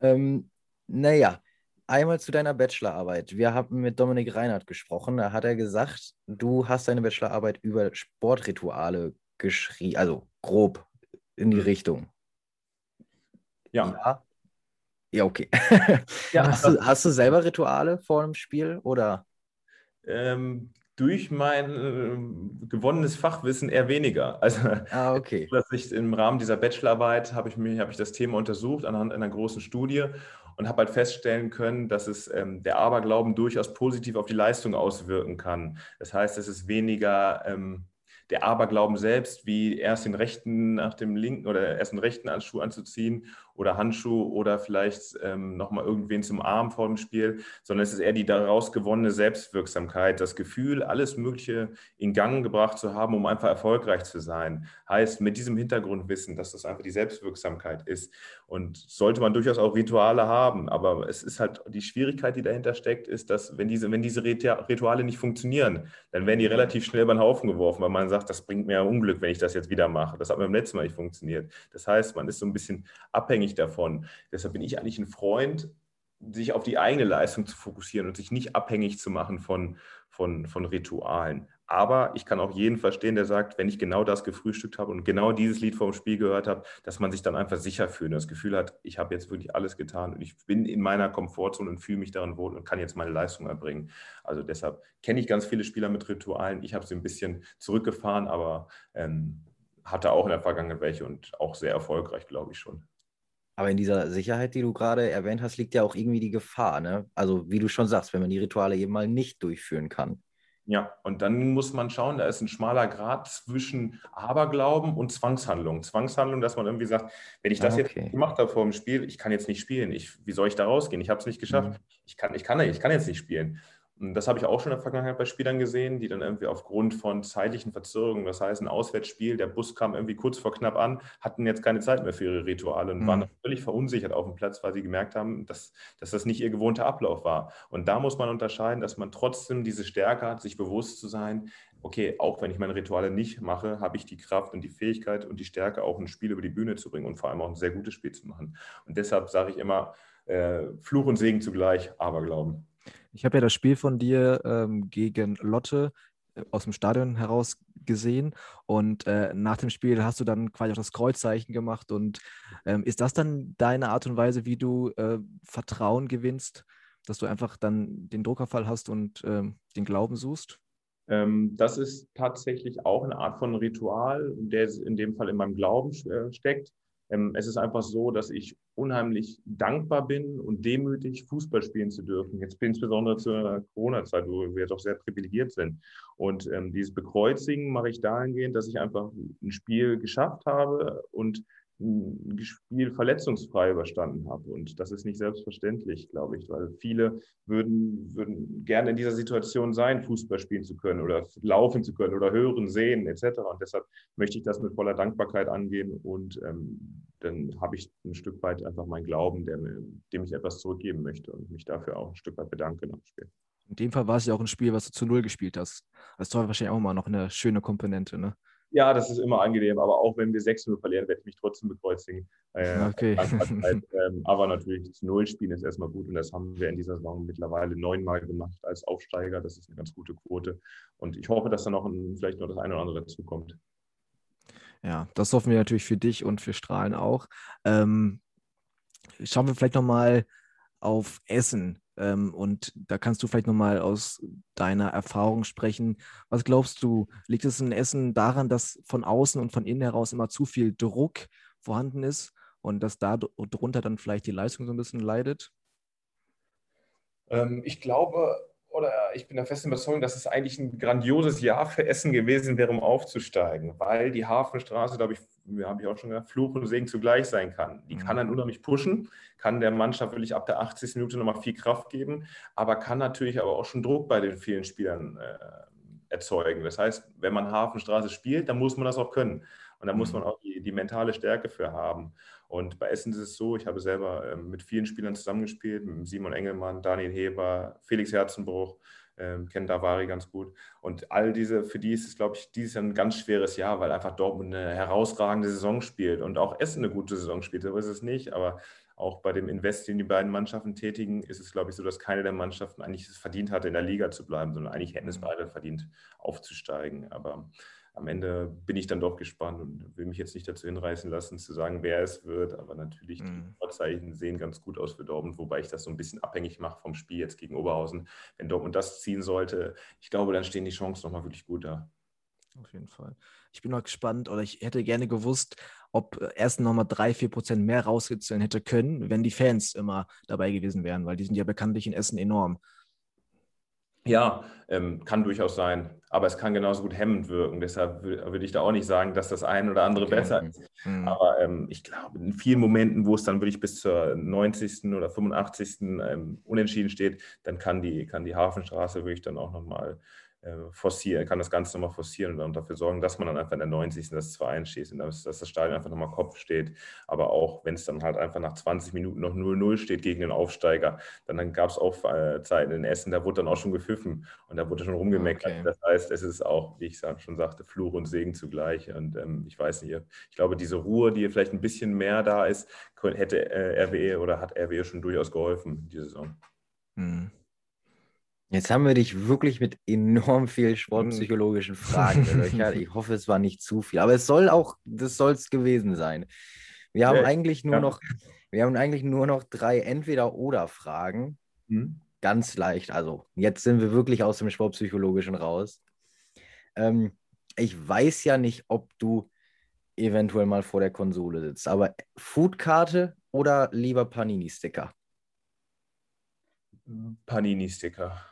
ähm, naja, einmal zu deiner Bachelorarbeit. Wir haben mit Dominik Reinhardt gesprochen. Da hat er gesagt, du hast deine Bachelorarbeit über Sportrituale geschrieben, also grob in die mhm. Richtung. Ja. ja. Ja, okay. Ja, hast, du, hast du selber Rituale vor einem Spiel oder? Ähm, durch mein äh, gewonnenes Fachwissen eher weniger. Also, ah, okay. dass ich im Rahmen dieser Bachelorarbeit habe ich habe ich das Thema untersucht anhand einer großen Studie und habe halt feststellen können, dass es ähm, der Aberglauben durchaus positiv auf die Leistung auswirken kann. Das heißt, es ist weniger ähm, der Aberglauben selbst, wie erst den rechten nach dem linken oder erst den rechten Handschuh anzuziehen oder Handschuh oder vielleicht ähm, nochmal irgendwen zum Arm vor dem Spiel, sondern es ist eher die daraus gewonnene Selbstwirksamkeit, das Gefühl, alles Mögliche in Gang gebracht zu haben, um einfach erfolgreich zu sein. Heißt, mit diesem Hintergrundwissen, dass das einfach die Selbstwirksamkeit ist. Und sollte man durchaus auch Rituale haben, aber es ist halt die Schwierigkeit, die dahinter steckt, ist, dass wenn diese, wenn diese Rituale nicht funktionieren, dann werden die relativ schnell über den Haufen geworfen, weil man sagt, das bringt mir Unglück, wenn ich das jetzt wieder mache. Das hat beim letzten Mal nicht funktioniert. Das heißt, man ist so ein bisschen abhängig davon. Deshalb bin ich eigentlich ein Freund, sich auf die eigene Leistung zu fokussieren und sich nicht abhängig zu machen von, von, von Ritualen. Aber ich kann auch jeden verstehen, der sagt, wenn ich genau das gefrühstückt habe und genau dieses Lied vom Spiel gehört habe, dass man sich dann einfach sicher fühlt und das Gefühl hat, ich habe jetzt wirklich alles getan und ich bin in meiner Komfortzone und fühle mich darin wohl und kann jetzt meine Leistung erbringen. Also deshalb kenne ich ganz viele Spieler mit Ritualen. Ich habe sie ein bisschen zurückgefahren, aber ähm, hatte auch in der Vergangenheit welche und auch sehr erfolgreich, glaube ich schon. Aber in dieser Sicherheit, die du gerade erwähnt hast, liegt ja auch irgendwie die Gefahr. Ne? Also wie du schon sagst, wenn man die Rituale eben mal nicht durchführen kann. Ja, und dann muss man schauen, da ist ein schmaler Grad zwischen Aberglauben und Zwangshandlung. Zwangshandlung, dass man irgendwie sagt, wenn ich das okay. jetzt gemacht habe vor dem Spiel, ich kann jetzt nicht spielen. Ich, wie soll ich da rausgehen? Ich habe es nicht geschafft. Mhm. Ich, kann, ich, kann, ich kann jetzt nicht spielen. Das habe ich auch schon in der Vergangenheit bei Spielern gesehen, die dann irgendwie aufgrund von zeitlichen Verzögerungen, das heißt ein Auswärtsspiel, der Bus kam irgendwie kurz vor knapp an, hatten jetzt keine Zeit mehr für ihre Rituale und mhm. waren völlig verunsichert auf dem Platz, weil sie gemerkt haben, dass, dass das nicht ihr gewohnter Ablauf war. Und da muss man unterscheiden, dass man trotzdem diese Stärke hat, sich bewusst zu sein, okay, auch wenn ich meine Rituale nicht mache, habe ich die Kraft und die Fähigkeit und die Stärke, auch ein Spiel über die Bühne zu bringen und vor allem auch ein sehr gutes Spiel zu machen. Und deshalb sage ich immer, äh, Fluch und Segen zugleich, aber Glauben. Ich habe ja das Spiel von dir ähm, gegen Lotte äh, aus dem Stadion heraus gesehen und äh, nach dem Spiel hast du dann quasi auch das Kreuzzeichen gemacht und ähm, ist das dann deine Art und Weise, wie du äh, Vertrauen gewinnst, dass du einfach dann den Druckerfall hast und ähm, den Glauben suchst? Ähm, das ist tatsächlich auch eine Art von Ritual, der in dem Fall in meinem Glauben äh, steckt. Ähm, es ist einfach so, dass ich unheimlich dankbar bin und demütig, Fußball spielen zu dürfen. Jetzt insbesondere zur Corona-Zeit, wo wir doch sehr privilegiert sind. Und ähm, dieses Bekreuzigen mache ich dahingehend, dass ich einfach ein Spiel geschafft habe und Spiel verletzungsfrei überstanden habe. Und das ist nicht selbstverständlich, glaube ich, weil viele würden, würden gerne in dieser Situation sein, Fußball spielen zu können oder laufen zu können oder hören, sehen etc. Und deshalb möchte ich das mit voller Dankbarkeit angehen und ähm, dann habe ich ein Stück weit einfach meinen Glauben, der, dem ich etwas zurückgeben möchte und mich dafür auch ein Stück weit bedanke nach dem Spiel. In dem Fall war es ja auch ein Spiel, was du zu Null gespielt hast. Das war wahrscheinlich auch mal noch eine schöne Komponente, ne? Ja, das ist immer angenehm, aber auch wenn wir 6-0 verlieren, werde ich mich trotzdem bekreuzigen. Äh, okay. ähm, aber natürlich zu Null spielen ist erstmal gut und das haben wir in dieser Saison mittlerweile neunmal gemacht als Aufsteiger. Das ist eine ganz gute Quote und ich hoffe, dass da noch ein, vielleicht noch das eine oder andere dazu kommt. Ja, das hoffen wir natürlich für dich und für Strahlen auch. Ähm, schauen wir vielleicht nochmal auf Essen. Ähm, und da kannst du vielleicht nochmal aus deiner Erfahrung sprechen. Was glaubst du, liegt es in Essen daran, dass von außen und von innen heraus immer zu viel Druck vorhanden ist und dass darunter dann vielleicht die Leistung so ein bisschen leidet? Ähm, ich glaube, oder ich bin der festen Überzeugung, dass es eigentlich ein grandioses Jahr für Essen gewesen wäre, um aufzusteigen, weil die Hafenstraße, glaube ich, habe ich auch schon gesagt, Fluch und Segen zugleich sein kann. Die kann mhm. dann unheimlich pushen, kann der Mannschaft wirklich ab der 80. Minute nochmal viel Kraft geben, aber kann natürlich aber auch schon Druck bei den vielen Spielern äh, erzeugen. Das heißt, wenn man Hafenstraße spielt, dann muss man das auch können. Und da muss mhm. man auch die, die, mentale Stärke für haben. Und bei Essen ist es so, ich habe selber ähm, mit vielen Spielern zusammengespielt, mit Simon Engelmann, Daniel Heber, Felix Herzenbruch, ähm, kennen Davari ganz gut. Und all diese, für die ist es, glaube ich, dieses Jahr ein ganz schweres Jahr, weil einfach Dortmund eine herausragende Saison spielt und auch Essen eine gute Saison spielt. So ist es nicht, aber auch bei dem Invest, den die beiden Mannschaften tätigen, ist es, glaube ich, so, dass keine der Mannschaften eigentlich es verdient hatte, in der Liga zu bleiben, sondern eigentlich hätten es beide verdient, aufzusteigen. Aber am Ende bin ich dann doch gespannt und will mich jetzt nicht dazu hinreißen lassen, zu sagen, wer es wird. Aber natürlich, mhm. die Vorzeichen sehen ganz gut aus für Dortmund, wobei ich das so ein bisschen abhängig mache vom Spiel jetzt gegen Oberhausen. Wenn Dortmund das ziehen sollte, ich glaube, dann stehen die Chancen nochmal wirklich gut da. Auf jeden Fall. Ich bin noch gespannt oder ich hätte gerne gewusst, ob erst nochmal drei, vier Prozent mehr rausgezogen hätte können, wenn die Fans immer dabei gewesen wären, weil die sind ja bekanntlich in Essen enorm. Ja, ähm, kann durchaus sein, aber es kann genauso gut hemmend wirken. Deshalb würde ich da auch nicht sagen, dass das eine oder andere okay. besser ist. Mhm. Aber ähm, ich glaube, in vielen Momenten, wo es dann wirklich bis zur 90. oder 85. Ähm, unentschieden steht, dann kann die, kann die Hafenstraße wirklich dann auch nochmal forcieren, kann das Ganze nochmal forcieren und dafür sorgen, dass man dann einfach in der 90. das 2-1 schießt und dass, dass, das Stadion einfach nochmal Kopf steht. Aber auch wenn es dann halt einfach nach 20 Minuten noch 0-0 steht gegen den Aufsteiger, dann, dann gab es auch äh, Zeiten in Essen, da wurde dann auch schon gepfiffen und da wurde schon rumgemeckert. Okay. Das heißt, es ist auch, wie ich schon sagte, Fluch und Segen zugleich. Und ähm, ich weiß nicht, ich glaube, diese Ruhe, die vielleicht ein bisschen mehr da ist, hätte äh, RWE oder hat RWE schon durchaus geholfen, diese Saison. Mhm. Jetzt haben wir dich wirklich mit enorm viel sportpsychologischen Fragen gelöchert. Ich hoffe, es war nicht zu viel. Aber es soll auch, das soll es gewesen sein. Wir haben ja, eigentlich nur ja. noch, wir haben eigentlich nur noch drei Entweder-Oder-Fragen. Hm. Ganz leicht. Also, jetzt sind wir wirklich aus dem Sportpsychologischen raus. Ähm, ich weiß ja nicht, ob du eventuell mal vor der Konsole sitzt, aber Foodkarte oder lieber Panini-Sticker? Panini-Sticker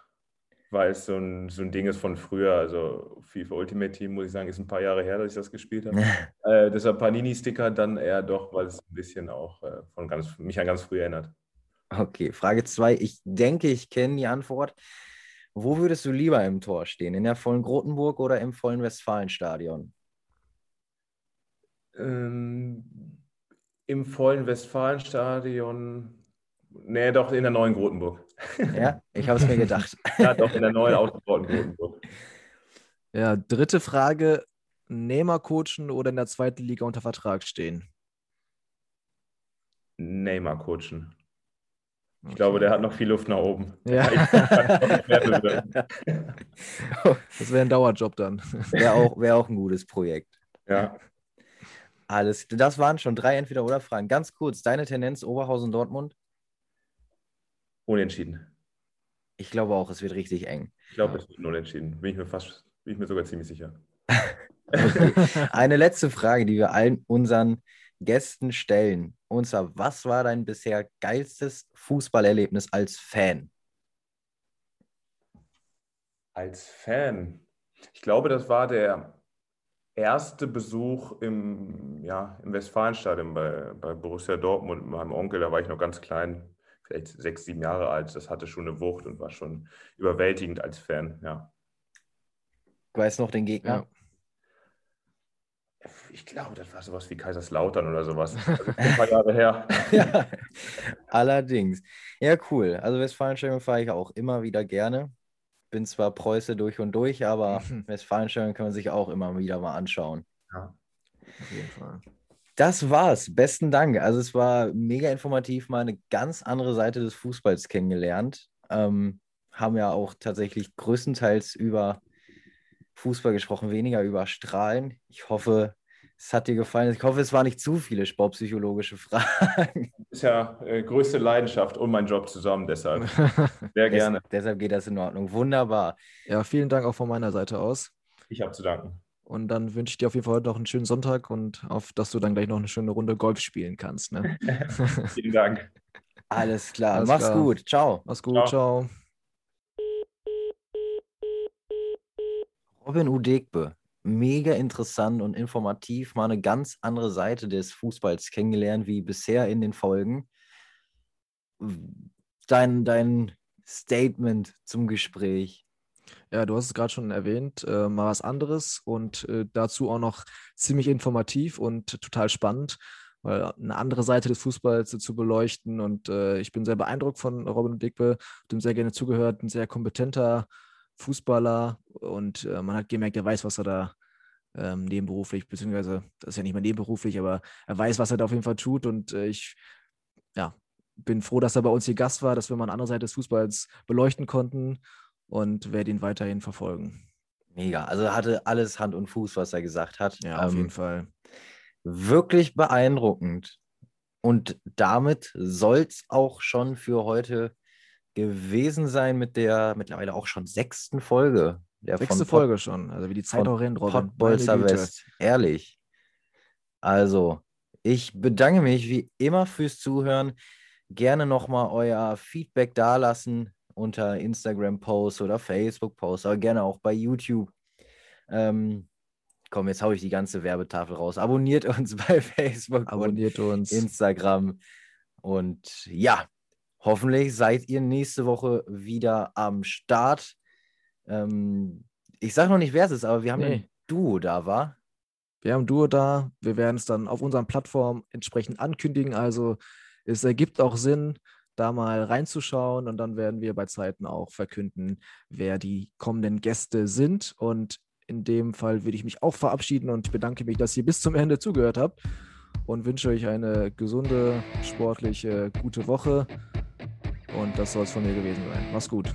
weil es so ein, so ein Ding ist von früher. Also FIFA Ultimate Team, muss ich sagen, ist ein paar Jahre her, dass ich das gespielt habe. äh, deshalb Panini-Sticker dann eher doch, weil es ein bisschen auch äh, von ganz, mich an ganz früh erinnert. Okay, Frage 2. Ich denke, ich kenne die Antwort. Wo würdest du lieber im Tor stehen? In der vollen Grotenburg oder im vollen Westfalenstadion? Ähm, Im vollen Westfalenstadion. Nee, doch in der neuen Grotenburg. Ja, ich habe es mir gedacht. Ja, doch in der neuen ausgebauten Grotenburg. Ja, dritte Frage: Neymar coachen oder in der zweiten Liga unter Vertrag stehen? Neymar coachen. Ich glaube, der hat noch viel Luft nach oben. Ja. Das wäre ein Dauerjob dann. Wäre auch, wär auch ein gutes Projekt. Ja. Alles, das waren schon drei Entweder-Oder-Fragen. Ganz kurz, deine Tendenz Oberhausen-Dortmund? Unentschieden. Ich glaube auch, es wird richtig eng. Ich glaube, es wird ein unentschieden. Bin ich mir fast, bin ich mir sogar ziemlich sicher. Okay. Eine letzte Frage, die wir allen unseren Gästen stellen. Und zwar, was war dein bisher geilstes Fußballerlebnis als Fan? Als Fan. Ich glaube, das war der erste Besuch im, ja, im Westfalenstadion bei, bei Borussia Dortmund mit meinem Onkel. Da war ich noch ganz klein, vielleicht sechs, sieben Jahre alt. Das hatte schon eine Wucht und war schon überwältigend als Fan. Ja. Du weißt noch den Gegner? Ja. Ich glaube, das war sowas wie Kaiserslautern oder sowas. Also ein paar Jahre her. Ja, allerdings. Ja, cool. Also Westfalenstadion fahre ich auch immer wieder gerne. Bin zwar Preuße durch und durch, aber Westfalenstadion kann man sich auch immer wieder mal anschauen. Ja. Auf jeden Fall. Das war's. Besten Dank. Also es war mega informativ, mal eine ganz andere Seite des Fußballs kennengelernt. Ähm, haben ja auch tatsächlich größtenteils über Fußball gesprochen, weniger über Strahlen. Ich hoffe, es hat dir gefallen. Ich hoffe, es waren nicht zu viele sportpsychologische Fragen. Ist ja äh, größte Leidenschaft und mein Job zusammen, deshalb. Sehr gerne. Des, deshalb geht das in Ordnung. Wunderbar. Ja, vielen Dank auch von meiner Seite aus. Ich habe zu danken. Und dann wünsche ich dir auf jeden Fall heute noch einen schönen Sonntag und auf, dass du dann gleich noch eine schöne Runde Golf spielen kannst. Ne? Vielen Dank. Alles klar. Alles Mach's klar. gut. Ciao. Mach's gut, Ciao. ciao. Robin Udegbe. Mega interessant und informativ. Mal eine ganz andere Seite des Fußballs kennengelernt wie bisher in den Folgen. Dein, dein Statement zum Gespräch. Ja, du hast es gerade schon erwähnt, äh, mal was anderes und äh, dazu auch noch ziemlich informativ und total spannend, weil eine andere Seite des Fußballs zu beleuchten und äh, ich bin sehr beeindruckt von Robin Dickbe, dem sehr gerne zugehört, ein sehr kompetenter Fußballer und äh, man hat gemerkt, er weiß, was er da ähm, nebenberuflich, beziehungsweise das ist ja nicht mehr nebenberuflich, aber er weiß, was er da auf jeden Fall tut und äh, ich ja, bin froh, dass er bei uns hier Gast war, dass wir mal eine andere Seite des Fußballs beleuchten konnten und werde ihn weiterhin verfolgen. Mega. Also er hatte alles Hand und Fuß, was er gesagt hat. Ja, auf Ähm, jeden Fall. Wirklich beeindruckend. Und damit soll es auch schon für heute gewesen sein mit der mittlerweile auch schon sechsten Folge. Der Sechste Folge schon, also wie die Zeit auch rennt, Robin. Güte. West. Ehrlich. Also, ich bedanke mich wie immer fürs Zuhören. Gerne nochmal euer Feedback dalassen unter Instagram-Post oder Facebook-Post, aber gerne auch bei YouTube. Ähm, komm, jetzt haue ich die ganze Werbetafel raus. Abonniert uns bei Facebook und Abonniert uns. Instagram. Und ja, hoffentlich seid ihr nächste Woche wieder am Start. Ähm, ich sage noch nicht, wer es ist, aber wir haben Nee. ein Duo da, war. Wir haben Duo da. Wir werden es dann auf unseren Plattformen entsprechend ankündigen. Also es ergibt auch Sinn, da mal reinzuschauen und dann werden wir bei Zeiten auch verkünden, wer die kommenden Gäste sind. Und in dem Fall würde ich mich auch verabschieden und bedanke mich, dass ihr bis zum Ende zugehört habt und wünsche euch eine gesunde, sportliche, gute Woche. Und das soll es von mir gewesen sein. Mach's gut.